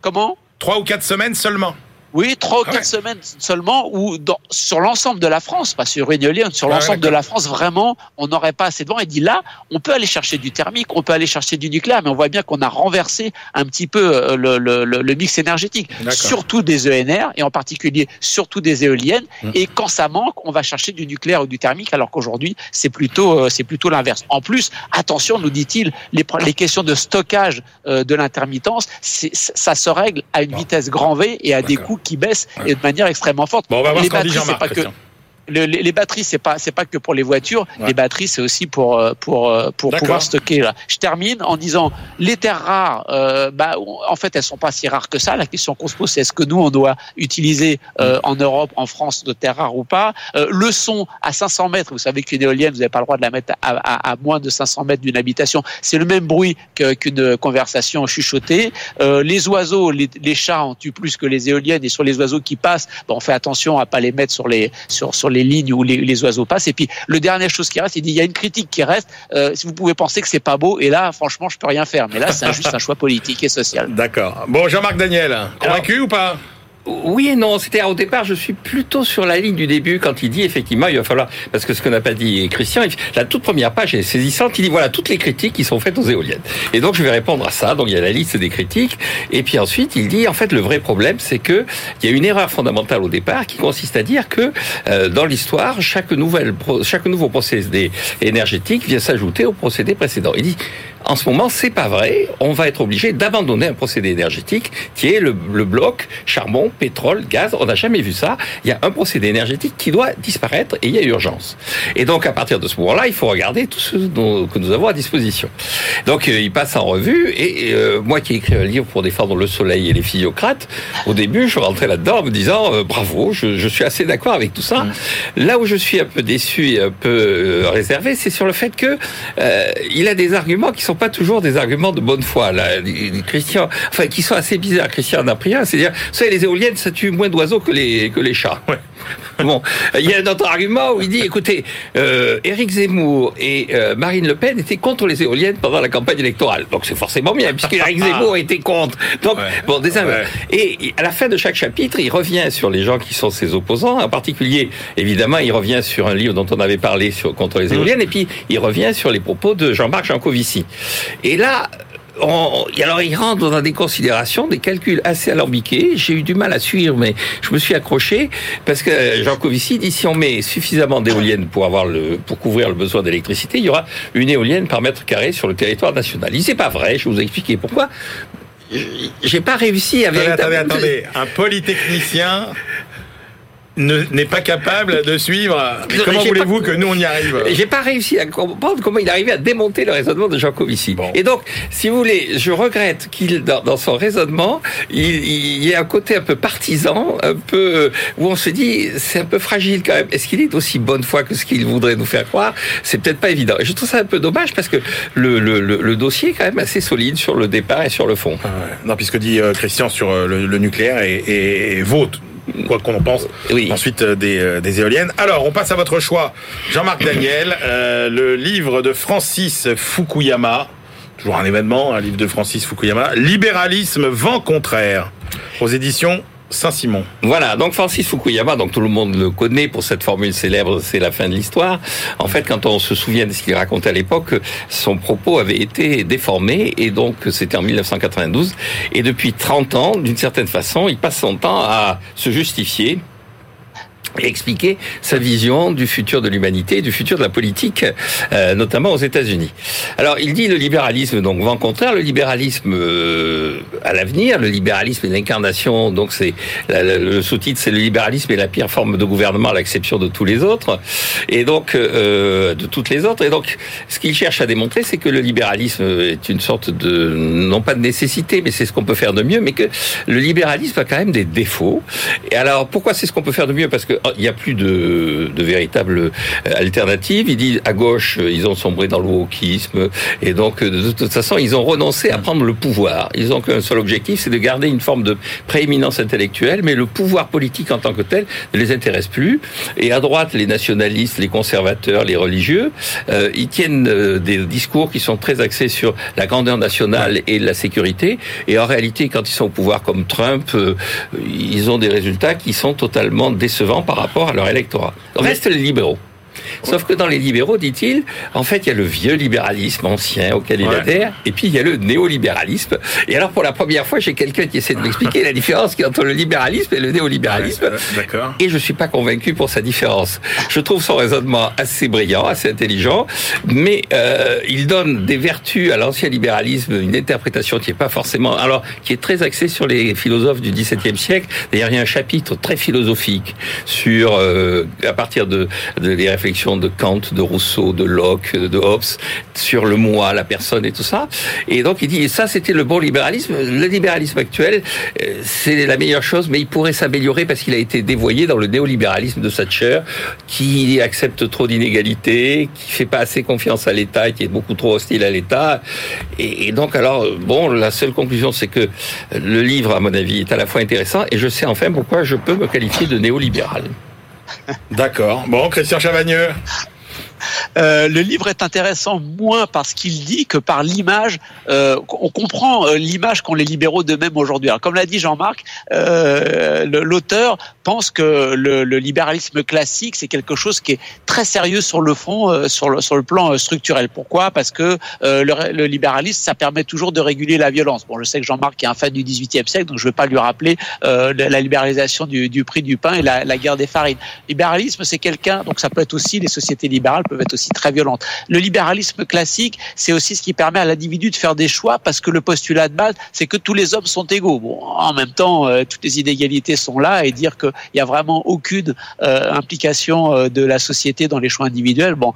comment? Trois ou quatre semaines seulement. Oui, trois ou Ah quatre ouais. semaines seulement, ou sur l'ensemble de la France, pas sur une éolienne, sur Ah l'ensemble de la France, vraiment, on n'aurait pas assez de vent. Il dit là, on peut aller chercher du thermique, on peut aller chercher du nucléaire, mais on voit bien qu'on a renversé un petit peu euh, le, le, le, le mix énergétique, surtout des ENR et en particulier surtout des éoliennes. Mmh. Et quand ça manque, on va chercher du nucléaire ou du thermique, alors qu'aujourd'hui c'est plutôt euh, c'est plutôt l'inverse. En plus, attention, nous dit-il, les, les questions de stockage euh, de l'intermittence, ça se règle à une Bon. vitesse grand V et à des coûts qui baissent et de manière extrêmement forte. Bon, on va voir les ce dit batteries, c'est Jean-Marc. Le- les, les batteries, c'est pas c'est pas que pour les voitures. Ouais. Les batteries, c'est aussi pour euh, pour euh, pour pouvoir stocker. Là. Je termine en disant les terres rares. euh, bah, en fait, elles sont pas si rares que ça. La question qu'on se pose, c'est est-ce que nous on doit utiliser euh, en Europe, en France, de terres rares ou pas? Euh, Le son à 500 mètres. Vous savez qu'une éolienne, vous n'avez pas le droit de la mettre à, à- à moins de 500 mètres d'une habitation. C'est le même bruit qu'une conversation chuchotée. Euh, les oiseaux, les, les chats en tuent plus que les éoliennes. Et sur les oiseaux qui passent, bah, on fait attention à pas les mettre sur les sur sur les lignes où les, les oiseaux passent. Et puis le dernière chose qui reste, il dit il y a une critique qui reste. Euh, si vous pouvez penser que c'est pas beau, et là franchement je peux rien faire. Mais là c'est juste un choix politique et social. D'accord. Bon, Jean-Marc Daniel, convaincu ou pas? Oui et non. C'est-à-dire au départ, je suis plutôt sur la ligne du début quand il dit effectivement il va falloir parce que ce que n'a pas dit Christian, la toute première page est saisissante. Il dit voilà toutes les critiques qui sont faites aux éoliennes. Et donc je vais répondre à ça. Donc il y a la liste des critiques. Et puis ensuite il dit en fait le vrai problème c'est que il y a une erreur fondamentale au départ qui consiste à dire que euh, dans l'histoire chaque nouvelle chaque nouveau procédé énergétique vient s'ajouter au procédé précédent. Il dit en ce moment, c'est pas vrai. On va être obligé d'abandonner un procédé énergétique qui est le, le bloc charbon, pétrole, gaz. On n'a jamais vu ça. Il y a un procédé énergétique qui doit disparaître et il y a urgence. Et donc, à partir de ce moment-là, il faut regarder tout ce dont, que nous avons à disposition. Donc, euh, il passe en revue et euh, moi qui ai écrit un livre pour défendre le soleil et les physiocrates, au début, je rentrais là-dedans en me disant euh, bravo, je, je suis assez d'accord avec tout ça. Là où je suis un peu déçu et un peu réservé, c'est sur le fait que il a des arguments qui sont pas toujours des arguments de bonne foi. Là, Christian, enfin, qui sont assez bizarres. Christian en a pris un, c'est-à-dire, vous savez, les éoliennes, ça tue moins d'oiseaux que les que les chats. Bon, il y a un autre argument où il dit, écoutez, euh, Éric Zemmour et euh, Marine Le Pen étaient contre les éoliennes pendant la campagne électorale. Donc c'est forcément bien, puisque Éric Zemmour était contre. Donc, Ouais. bon, des Ouais. Et à la fin de chaque chapitre, il revient sur les gens qui sont ses opposants. En particulier, évidemment, il revient sur un livre dont on avait parlé sur, contre les éoliennes, et puis il revient sur les propos de Jean-Marc Jancovici. Et là, on, alors il rentre dans des considérations, des calculs assez alambiqués. J'ai eu du mal à suivre, mais je me suis accroché parce que Jean Covici dit si on met suffisamment d'éoliennes pour avoir le pour couvrir le besoin d'électricité, il y aura une éolienne par mètre carré sur le territoire national. Il c'est pas vrai. Je vais vous expliquer pourquoi. J'ai pas réussi à Attendez, attendez, véritablement- attendez. Un polytechnicien n'est pas capable de suivre. Mais comment voulez-vous que nous on y arrive? J'ai pas réussi à comprendre comment il arrivait à démonter le raisonnement de Jean Covici. Bon. Et donc, si vous voulez, je regrette qu'il, dans, dans son raisonnement, il, y ait un côté un peu partisan, un peu où on se dit c'est un peu fragile quand même. Est-ce qu'il est d'aussi bonne foi que ce qu'il voudrait nous faire croire? C'est peut-être pas évident. Et je trouve ça un peu dommage parce que le, le, le, le dossier est quand même assez solide sur le départ et sur le fond. Ah ouais. Non, puisque dit euh, Christian sur euh, le, le nucléaire et, et, et vaut quoi qu'on en pense. Oui. Ensuite, euh, des, euh, des éoliennes. Alors, on passe à votre choix, Jean-Marc Daniel, euh, le livre de Francis Fukuyama. Toujours un événement, un livre de Francis Fukuyama. Libéralisme, vent contraire. Aux éditions Saint-Simon. Voilà, donc Francis Fukuyama, donc tout le monde le connaît pour cette formule célèbre, c'est la fin de l'histoire. En fait, quand on se souvient de ce qu'il racontait à l'époque, son propos avait été déformé, et donc c'était en 1992. Et depuis 30 ans, d'une certaine façon, il passe son temps à se justifier et expliquer sa vision du futur de l'humanité, du futur de la politique, euh, notamment aux États-Unis. Alors, il dit le libéralisme, donc vent contraire, le libéralisme euh, à l'avenir, le libéralisme est l'incarnation, donc c'est le sous-titre, c'est le libéralisme est la pire forme de gouvernement à l'exception de tous les autres, et donc euh, de toutes les autres. Et donc, ce qu'il cherche à démontrer, c'est que le libéralisme est une sorte de non pas de nécessité, mais c'est ce qu'on peut faire de mieux, mais que le libéralisme a quand même des défauts. Et alors, pourquoi c'est ce qu'on peut faire de mieux? Parce que il n'y a plus de, de véritable euh, alternative. Il dit à gauche, euh, ils ont sombré dans le wokisme et donc euh, de toute façon, ils ont renoncé à prendre le pouvoir. Ils ont qu'un seul objectif, c'est de garder une forme de prééminence intellectuelle, mais le pouvoir politique en tant que tel ne les intéresse plus. Et à droite, les nationalistes, les conservateurs, les religieux, ils tiennent des discours qui sont très axés sur la grandeur nationale et la sécurité. Et en réalité, quand ils sont au pouvoir comme Trump, ils ont des résultats qui sont totalement décevants par rapport à leur électorat. Restent les libéraux. Sauf que dans les libéraux, dit-il, en fait, il y a le vieux libéralisme ancien auquel il Ouais. adhère, et puis il y a le néolibéralisme. Et alors, pour la première fois, j'ai quelqu'un qui essaie de m'expliquer la différence entre le libéralisme et le néolibéralisme. D'accord. Et je suis pas convaincu pour sa différence. Je trouve son raisonnement assez brillant, assez intelligent, mais euh, il donne des vertus à l'ancien libéralisme, une interprétation qui est pas forcément, alors qui est très axée sur les philosophes du XVIIe siècle. D'ailleurs, il y a un chapitre très philosophique sur, euh, à partir de, de les réflexions de Kant, de Rousseau, de Locke, de Hobbes, sur le moi, la personne et tout ça. Et donc il dit, et ça c'était le bon libéralisme. Le libéralisme actuel, euh, c'est la meilleure chose, mais il pourrait s'améliorer parce qu'il a été dévoyé dans le néolibéralisme de Thatcher, qui accepte trop d'inégalités, qui fait pas assez confiance à l'État qui est beaucoup trop hostile à l'État. Et, et donc alors, bon, la seule conclusion, c'est que le livre, à mon avis, est à la fois intéressant et je sais enfin pourquoi je peux me qualifier de néolibéral. D'accord. Bon, Christian Chavagneux. Euh, le livre est intéressant moins par ce qu'il dit que par l'image. Euh, on comprend euh, l'image qu'ont les libéraux d'eux-mêmes aujourd'hui. Alors, comme l'a dit Jean-Marc, l'auteur pense que le, libéralisme classique c'est quelque chose qui est très sérieux sur le fond, sur le plan structurel. Pourquoi? Parce que le, le libéralisme ça permet toujours de réguler la violence. Bon, je sais que Jean-Marc est un fan du XVIIIe siècle, donc je ne vais pas lui rappeler la libéralisation du, du prix du pain et la, la guerre des farines. Libéralisme, c'est quelqu'un, donc ça peut être aussi les sociétés libérales peuvent être aussi très violentes. Le libéralisme classique, c'est aussi ce qui permet à l'individu de faire des choix parce que le postulat de base, c'est que tous les hommes sont égaux. Bon, en même temps, euh, toutes les inégalités sont là et dire qu'il n'y a vraiment aucune euh, implication euh, de la société dans les choix individuels, bon,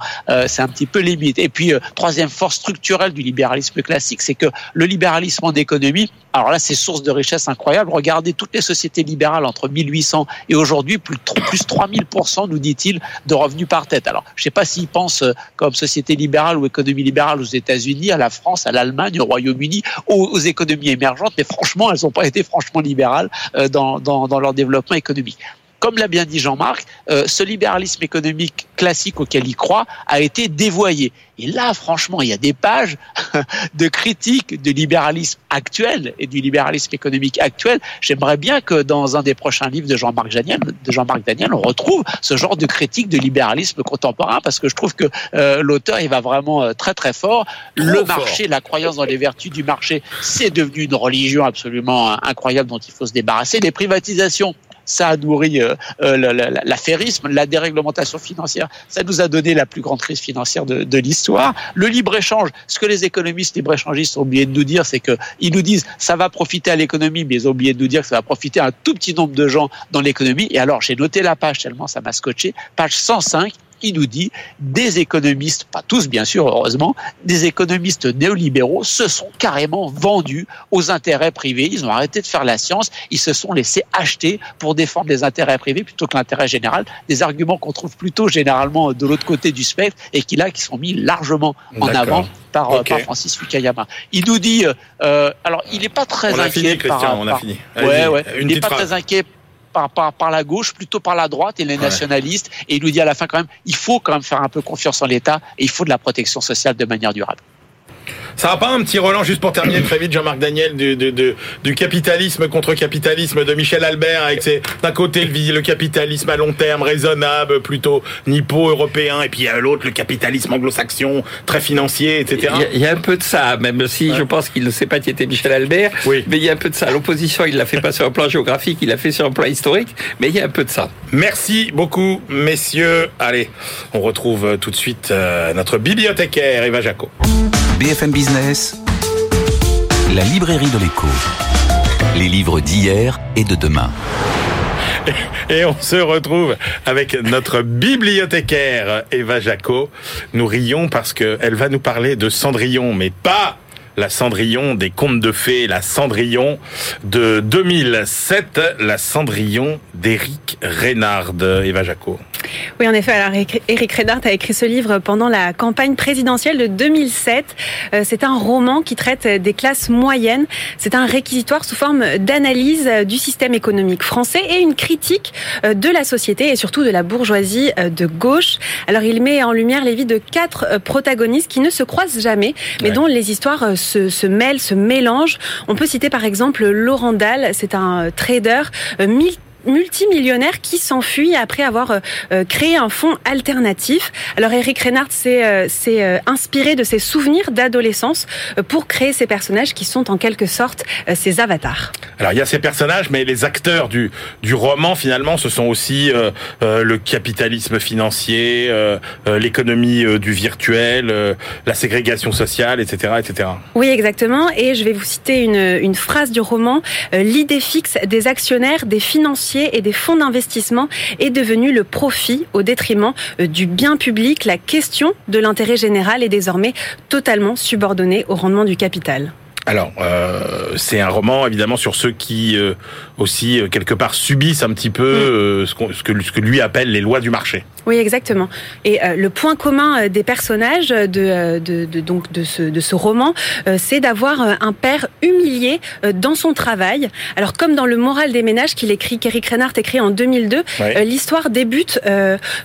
c'est un petit peu limite. Et puis, troisième force structurelle du libéralisme classique, c'est que le libéralisme en économie, alors là, c'est source de richesse incroyable. Regardez toutes les sociétés libérales entre 1800 et aujourd'hui, plus, plus 3000%, nous dit-il, de revenus par tête. Alors, je ne sais pas s'ils pensent euh, comme société libérale ou économie libérale aux États-Unis, à la France, à l'Allemagne, au Royaume-Uni, aux, aux économies émergentes, mais franchement, elles n'ont pas été franchement libérales euh, dans leur développement économique. Comme l'a bien dit Jean-Marc, euh, ce libéralisme économique classique auquel il croit a été dévoyé. Et là, franchement, il y a des pages de critique du libéralisme actuel et du libéralisme économique actuel. J'aimerais bien que dans un des prochains livres de Jean-Marc Daniel, de Jean-Marc Daniel, on retrouve ce genre de critique de libéralisme contemporain parce que je trouve que euh, l'auteur il va vraiment euh, très très fort. le marché, la croyance dans les vertus du marché, c'est devenu une religion absolument euh, incroyable dont il faut se débarrasser. Les privatisations ça a nourri euh, euh, la- la- la- l'affairisme, la déréglementation financière. Ça nous a donné la plus grande crise financière de, de l'histoire. Le libre-échange, ce que les économistes libre-échangistes ont oublié de nous dire, c'est que ils nous disent ça va profiter à l'économie, mais ils ont oublié de nous dire que ça va profiter à un tout petit nombre de gens dans l'économie. Et alors, j'ai noté la page tellement ça m'a scotché. Page 105, il nous dit des économistes, pas tous bien sûr, heureusement, des économistes néolibéraux se sont carrément vendus aux intérêts privés. Ils ont arrêté de faire la science, ils se sont laissés acheter pour défendre les intérêts privés plutôt que l'intérêt général. Des arguments qu'on trouve plutôt généralement de l'autre côté du spectre et qui là qui sont mis largement en avant par, euh, par Francis Fukuyama. Il nous dit, euh, alors il n'est pas très On a inquiet fini, par, Christian, on a fini. Ouais, ouais. Il n'est pas très inquiet par, par, par la gauche, plutôt par la droite et les nationalistes. Et il nous dit à la fin quand même, il faut quand même faire un peu confiance en l'État et il faut de la protection sociale de manière durable. Ça va pas un petit Roland, juste pour terminer très vite, Jean-Marc Daniel, du, du, du, du, capitalisme contre capitalisme de Michel Albert, avec ses, d'un côté le, le, capitalisme à long terme, raisonnable, plutôt nippo-européen, et puis a l'autre, le capitalisme anglo-saxon, très financier, etc. Il y, y, a, un peu de ça, même si ouais. je pense qu'il ne sait pas qui était Michel Albert, oui. mais il y a un peu de ça. L'opposition, il l'a fait pas sur un plan géographique, il l'a fait sur un plan historique, mais il y a un peu de ça. Merci beaucoup, messieurs. Allez, on retrouve tout de suite euh, notre bibliothécaire, Eva Jaco. BFM Business, la librairie de l'écho. Les livres d'hier et de demain. Et on se retrouve avec notre bibliothécaire Eva Jaco. Nous rions parce qu'elle va nous parler de Cendrillon, mais pas la Cendrillon des contes de fées, la Cendrillon de 2007, la Cendrillon d'Éric Reynard. Eva Jaco. Oui, en effet. Alors, Éric Reynard a écrit ce livre pendant la campagne présidentielle de 2007. C'est un roman qui traite des classes moyennes. C'est un réquisitoire sous forme d'analyse du système économique français et une critique de la société et surtout de la bourgeoisie de gauche. Alors, il met en lumière les vies de quatre protagonistes qui ne se croisent jamais, mais ouais. dont les histoires se, se, mêlent, se mélangent. On peut citer par exemple Laurent Dahl. C'est un trader multimillionnaire qui s'enfuit après avoir euh, créé un fonds alternatif. Alors Eric Reynard s'est euh, euh, inspiré de ses souvenirs d'adolescence pour créer ces personnages qui sont en quelque sorte ses avatars. Alors il y a ces personnages, mais les acteurs du, du roman finalement, ce sont aussi le capitalisme financier, l'économie du virtuel, la ségrégation sociale, etc., etc. Oui, exactement. Et je vais vous citer une, une phrase du roman. L'idée fixe des actionnaires, des financiers et des fonds d'investissement est devenu le profit au détriment du bien public. La question de l'intérêt général est désormais totalement subordonnée au rendement du capital. Alors, euh, c'est un roman évidemment sur ceux qui euh, aussi euh, quelque part subissent un petit peu euh, ce, ce, que, ce, que, lui appelle les lois du marché. Oui, exactement. Et euh, le point commun des personnages de, de, de donc de ce, de ce roman, c'est d'avoir un père humilié dans son travail. Alors, comme dans le Moral des ménages qu'il écrit, qu'Eric Reinhardt écrit en 2002, ouais. l'histoire débute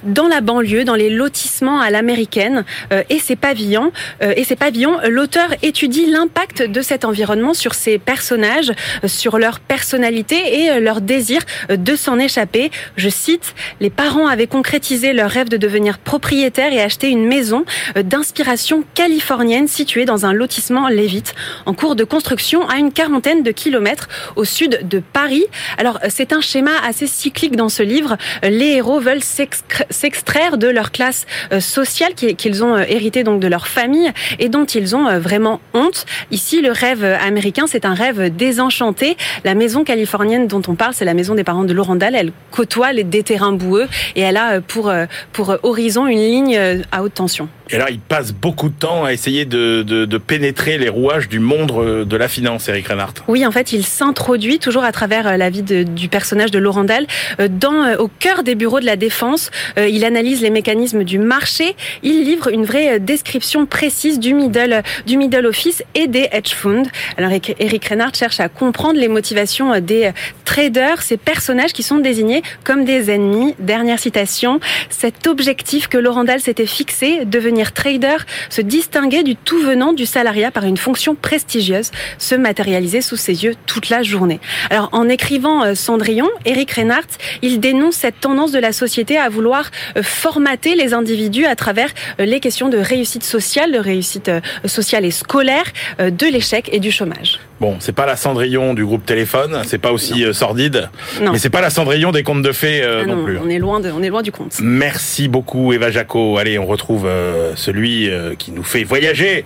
dans la banlieue, dans les lotissements à l'américaine, et ses pavillons. et ces pavillons, l'auteur étudie l'impact de cet environnement sur ces personnages, sur leur personnalité et leur désir de s'en échapper. Je cite, les parents avaient concrétisé leur rêve de devenir propriétaires et acheter une maison d'inspiration californienne située dans un lotissement Lévite, en cours de construction à une quarantaine de kilomètres au sud de Paris. Alors, c'est un schéma assez cyclique dans ce livre. Les héros veulent s'extraire de leur classe sociale qu'ils ont hérité donc de leur famille et dont ils ont vraiment honte. Ici, le rêve américain, c'est un rêve désenchanté. La maison californienne dont on parle, c'est la maison des parents de Laurent Dahl. Elle côtoie les, des terrains boueux et elle a pour, pour horizon une ligne à haute tension. Et là, il passe beaucoup de temps à essayer de, de, de pénétrer les rouages du monde de la finance, Eric Reinhardt. Oui, en fait, il s'introduit toujours à travers la vie de, du personnage de Laurent Dahl dans, au cœur des bureaux de la défense. Il analyse les mécanismes du marché. Il livre une vraie description précise du middle, du middle office et des hedge funds. Alors, Eric Reinhardt cherche à comprendre les motivations des traders, ces personnages qui sont désignés comme des ennemis. Dernière citation. Cet objectif que Laurent Dahl s'était fixé, devenir trader, se distinguer du tout venant du salariat par une fonction prestigieuse, se matérialiser sous ses yeux toute la journée. Alors, en écrivant Cendrillon, Eric Reinhardt, il dénonce cette tendance de la société à vouloir formater les individus à travers les questions de réussite sociale, de réussite sociale et scolaire, de l'échec et du chômage. Bon, c'est pas la Cendrillon du groupe Téléphone, c'est pas aussi non. sordide, non. mais c'est pas la Cendrillon des contes de fées euh, ah non, non, plus. On est loin de, on est loin du conte. Merci beaucoup Eva Jaco. Allez, on retrouve euh, celui euh, qui nous fait voyager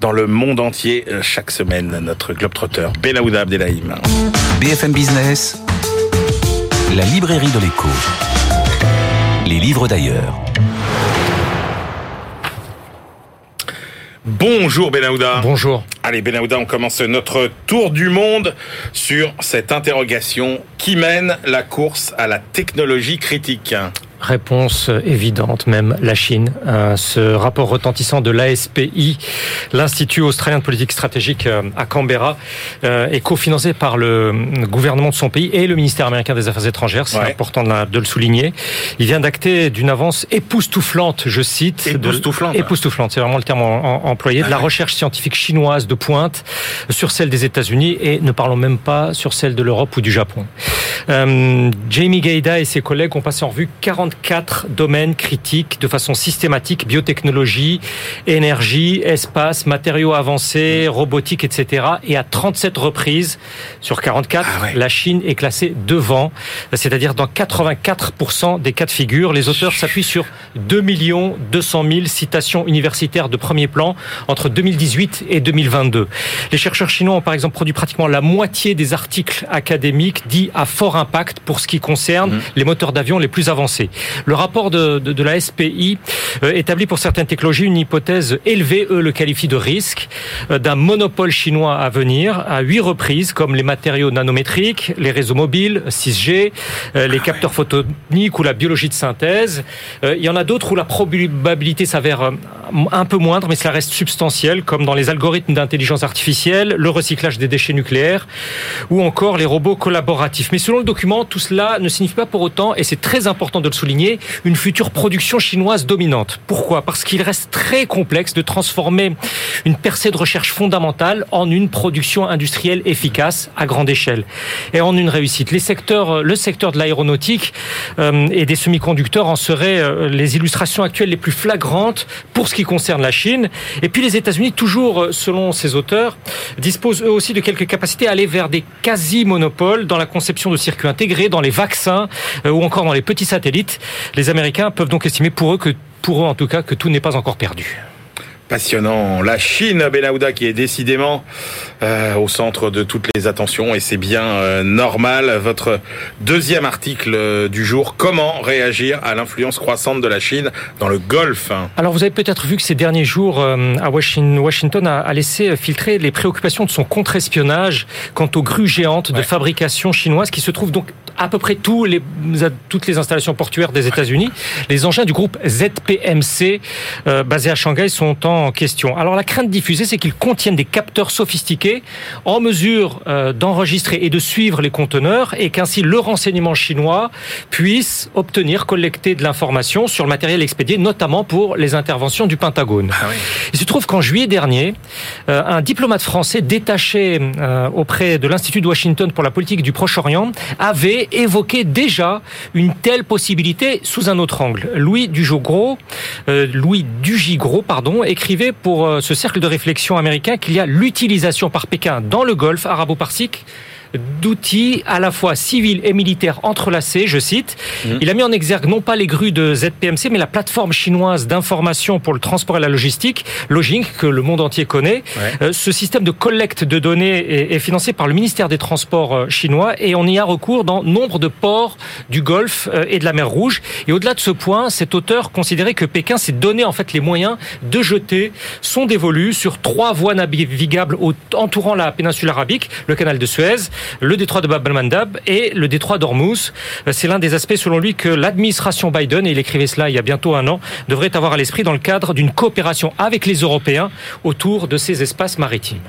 dans le monde entier chaque semaine, notre globetrotter Benaouda Abdelhaim. BFM Business, la librairie de l'écho. Les livres d'ailleurs. Bonjour Benahouda. Bonjour. Allez Benahouda, on commence notre tour du monde sur cette interrogation qui mène la course à la technologie critique. Réponse évidente, même la Chine. Euh, ce rapport retentissant de l'ASPI, l'Institut australien de politique stratégique euh, à Canberra, euh, est cofinancé par le gouvernement de son pays et le ministère américain des Affaires étrangères. C'est Ouais. important de, le souligner. Il vient d'acter d'une avance époustouflante, je cite. de- Époustouflante. époustouflante, c'est vraiment le terme employé, de la recherche scientifique chinoise de pointe sur celle des États-Unis et ne parlons même pas sur celle de l'Europe ou du Japon. Euh, Jamie Gaida et ses collègues ont passé en revue 44 domaines critiques de façon systématique, biotechnologie, énergie, espace, matériaux avancés, robotique, etc. Et à 37 reprises sur 44, Ah ouais. la Chine est classée devant, c'est-à-dire dans 84% des cas de figure. Les auteurs s'appuient sur 2 200 000 citations universitaires de premier plan entre 2018 et 2022. Les chercheurs chinois ont par exemple produit pratiquement la moitié des articles académiques dits à fort impact pour ce qui concerne les moteurs d'avion les plus avancés. Le rapport de, de, de la SPI euh, établit pour certaines technologies une hypothèse élevée, eux le qualifient de risque, euh, d'un monopole chinois à venir à huit reprises, comme les matériaux nanométriques, les réseaux mobiles, 6G, euh, les capteurs photoniques ou la biologie de synthèse. Il y en a d'autres où la probabilité s'avère un peu moindre, mais cela reste substantiel, comme dans les algorithmes d'intelligence artificielle, le recyclage des déchets nucléaires ou encore les robots collaboratifs. Mais selon le document, tout cela ne signifie pas pour autant, et c'est très important de le souligner, une future production chinoise dominante. Pourquoi? Parce qu'il reste très complexe de transformer une percée de recherche fondamentale en une production industrielle efficace à grande échelle et en une réussite. Les secteurs, le secteur de l'aéronautique euh, et des semi-conducteurs en seraient euh, les illustrations actuelles les plus flagrantes pour ce qui concerne la Chine. Et puis les États-Unis, toujours euh, selon ces auteurs, disposent eux aussi de quelques capacités à aller vers des quasi-monopoles dans la conception de circuits intégrés, dans les vaccins ou encore dans les petits satellites. Les Américains peuvent donc estimer pour eux que pour eux en tout cas que tout n'est pas encore perdu. Passionnant. La Chine, Benahouda, qui est décidément euh, au centre de toutes les attentions, et c'est bien euh, normal. Votre deuxième article euh, du jour, comment réagir à l'influence croissante de la Chine dans le Golfe? Alors vous avez peut-être vu que ces derniers jours, euh, à Washington, Washington a, a laissé filtrer les préoccupations de son contre-espionnage quant aux grues géantes de fabrication chinoise qui se trouvent donc à peu près tous les, toutes les installations portuaires des États-Unis. Les engins du groupe ZPMC euh, basés à Shanghai sont en question. Alors la crainte diffusée, c'est qu'ils contiennent des capteurs sophistiqués en mesure euh, d'enregistrer et de suivre les conteneurs et qu'ainsi le renseignement chinois puisse obtenir, collecter de l'information sur le matériel expédié, notamment pour les interventions du Pentagone. Ah oui. Il se trouve qu'en juillet dernier, euh, un diplomate français détaché euh, auprès de l'Institut de Washington pour la politique du Proche-Orient avait évoqué déjà une telle possibilité sous un autre angle. Louis Dugigros, euh, Louis Dugigros, écrivait pour euh, ce cercle de réflexion américain qu'il y a l'utilisation par Pékin dans le Golfe arabo-persique d'outils à la fois civils et militaires entrelacés, je cite. Il a mis en exergue non pas les grues de ZPMC, mais la plateforme chinoise d'information pour le transport et la logistique, Logink, que le monde entier connaît. Ouais. Euh, ce système de collecte de données est, financé par le ministère des Transports euh, chinois et on y a recours dans nombre de ports du Golfe euh, et de la mer Rouge. Et au-delà de ce point, cet auteur considérait que Pékin s'est donné en fait les moyens de jeter son dévolu sur trois voies navigables entourant la péninsule arabique, le canal de Suez, le détroit de Bab el-Mandab et le détroit d'Ormuz. Euh, C'est l'un des aspects selon lui que l'administration Biden, et il écrivait cela il y a bientôt un an, devrait avoir à l'esprit dans le cadre d'une coopération avec les Européens autour de ces espaces maritimes.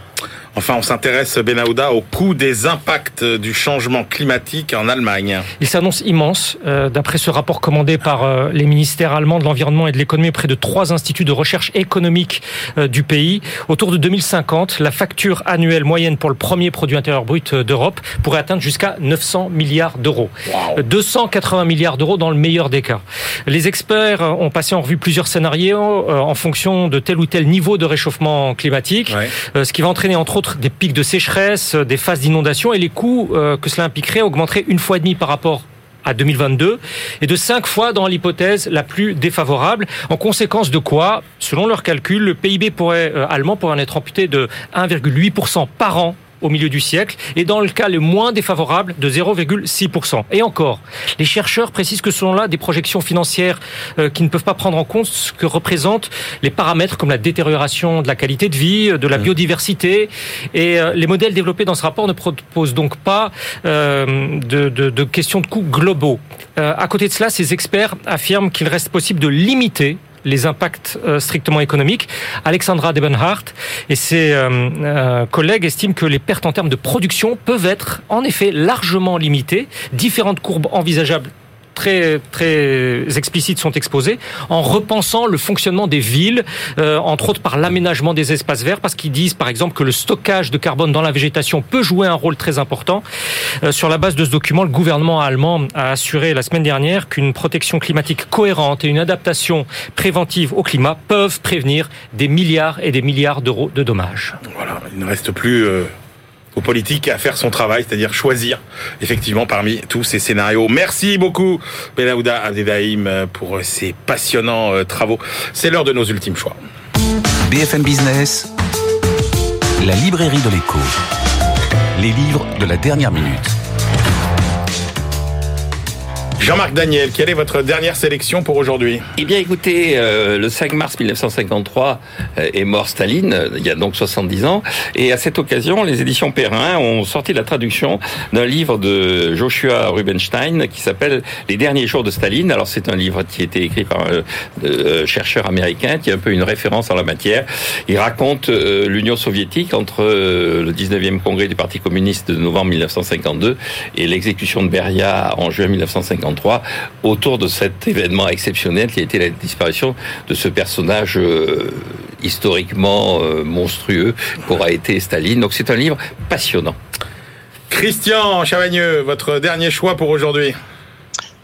Enfin, on s'intéresse, Benahouda, au coût des impacts du changement climatique en Allemagne. Il s'annonce immense. Euh, D'après ce rapport commandé par euh, les ministères allemands de l'environnement et de l'économie près de trois instituts de recherche économique euh, du pays, autour de 2050, la facture annuelle moyenne pour le premier produit intérieur brut d'Europe pourrait atteindre jusqu'à 900 milliards d'euros. Wow. Euh, 280 milliards d'euros dans le meilleur des cas. Les experts ont passé en revue plusieurs scénarios en fonction de tel ou tel niveau de réchauffement climatique. Ouais. Ce qui va entraîner entre autres des pics de sécheresse, euh, des phases d'inondation et les coûts euh, que cela impliquerait augmenteraient une fois et demi par rapport à 2022 et de cinq fois dans l'hypothèse la plus défavorable. En conséquence de quoi, selon leurs calculs, le PIB euh, allemand pourrait en être amputé de 1,8% par an au milieu du siècle et dans le cas le moins défavorable de 0,6%. Et encore, les chercheurs précisent que selon là des projections financières euh, qui ne peuvent pas prendre en compte ce que représentent les paramètres comme la détérioration de la qualité de vie, de la biodiversité. Et euh, les modèles développés dans ce rapport ne proposent donc pas euh, de, de, de questions de coûts globaux. à côté de cela, ces experts affirment qu'il reste possible de limiter les impacts euh, strictement économiques. Alexandra Debenhart et ses euh, euh, collègues estiment que les pertes en termes de production peuvent être en effet largement limitées. Différentes courbes envisageables très très explicites sont exposés en repensant le fonctionnement des villes, euh, entre autres par l'aménagement des espaces verts, parce qu'ils disent par exemple que le stockage de carbone dans la végétation peut jouer un rôle très important. Euh, sur la base de ce document, le gouvernement allemand a assuré la semaine dernière qu'une protection climatique cohérente et une adaptation préventive au climat peuvent prévenir des milliards et des milliards d'euros de dommages. Voilà, il ne reste plus euh, aux politiques à faire son travail, c'est-à-dire choisir effectivement parmi tous ces scénarios. Merci beaucoup Benaouda Abdedaïm pour ces passionnants euh, travaux. C'est l'heure de nos ultimes choix. BFM Business, la librairie de l'écho. Les livres de la dernière minute. Jean-Marc Daniel, quelle est votre dernière sélection pour aujourd'hui? Eh bien, écoutez, euh, le 5 mars 1953 euh, est mort Staline, euh, il y a donc 70 ans, et à cette occasion, les éditions Perrin ont sorti la traduction d'un livre de Joshua Rubenstein qui s'appelle Les derniers jours de Staline. Alors, c'est un livre qui a été écrit par un chercheur américain qui est un peu une référence en la matière. Il raconte l'Union soviétique entre le 19e congrès du Parti communiste de novembre 1952 et l'exécution de Beria en juin 1953 autour de cet événement exceptionnel qui a été la disparition de ce personnage euh, historiquement euh, monstrueux qu'aura été Staline. Donc c'est un livre passionnant. Christian Chavagneux, votre dernier choix pour aujourd'hui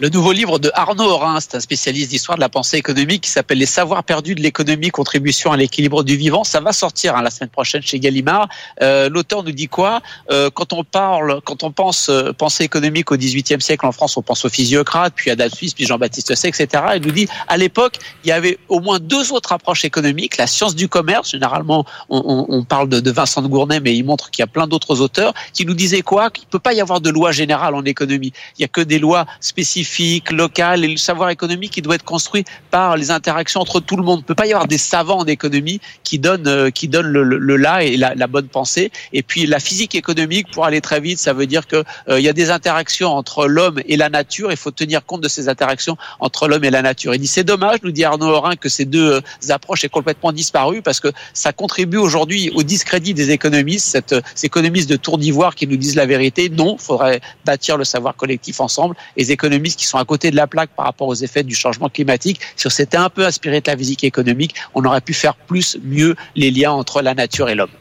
le nouveau livre de Arnaud Orin, c'est un spécialiste d'histoire de la pensée économique qui s'appelle Les savoirs perdus de l'économie, contribution à l'équilibre du vivant. Ça va sortir hein, la semaine prochaine chez Gallimard. Euh, L'auteur nous dit quoi? Euh, Quand on parle, quand on pense euh, pensée économique au XVIIIe siècle en France, on pense au physiocrate, puis Adam Smith, puis Jean-Baptiste Say, etc. Il nous dit à l'époque, il y avait au moins deux autres approches économiques la science du commerce. Généralement, on, on, on parle de, de, Vincent de Gournay, mais il montre qu'il y a plein d'autres auteurs qui nous disaient quoi? Qu'il peut pas y avoir de loi générale en économie. Il y a que des lois spécifiques local et le savoir économique qui doit être construit par les interactions entre tout le monde. Il ne peut pas y avoir des savants en économie qui donnent, euh, qui donnent le, le, le là et la, la, bonne pensée. Et puis la physique économique, pour aller très vite, ça veut dire que euh, y a des interactions entre l'homme et la nature. Il faut tenir compte de ces interactions entre l'homme et la nature. Il dit c'est dommage, nous dit Arnaud Horin, que ces deux euh, approches aient complètement disparu parce que ça contribue aujourd'hui au discrédit des économistes, cette, ces économistes de tour d'ivoire qui nous disent la vérité. Non, il faudrait bâtir le savoir collectif ensemble. Les économistes qui sont à côté de la plaque par rapport aux effets du changement climatique. Si on s'était un peu inspiré de la physique économique, on aurait pu faire plus, mieux les liens entre la nature et l'homme.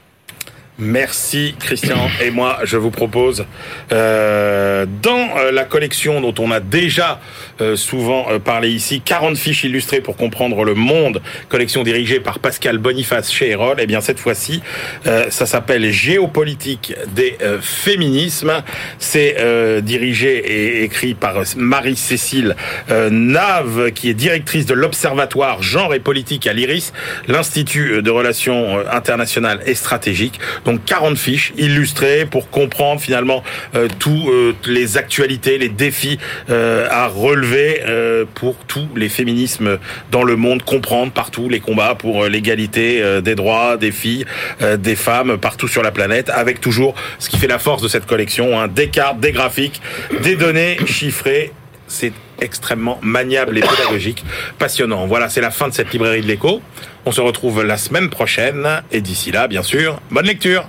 Merci Christian. Et moi, je vous propose, euh, dans euh, la collection dont on a déjà euh, souvent euh, parlé ici, 40 fiches illustrées pour comprendre le monde, collection dirigée par Pascal Boniface chez Erol, et eh bien cette fois-ci, euh, ça s'appelle Géopolitique des féminismes. C'est dirigé et écrit par Marie-Cécile Nave, qui est directrice de l'Observatoire Genre et Politique à l'IRIS, l'Institut de Relations internationales et stratégiques. 40 fiches illustrées pour comprendre finalement euh, toutes euh, les actualités, les défis euh, à relever euh, pour tous les féminismes dans le monde, comprendre partout les combats pour l'égalité des droits des filles, des femmes partout sur la planète, avec toujours ce qui fait la force de cette collection, hein, des cartes, des graphiques, des données chiffrées. C'est extrêmement maniable et pédagogique, passionnant. Voilà, c'est la fin de cette librairie de l'écho. On se retrouve la semaine prochaine et d'ici là, bien sûr, bonne lecture.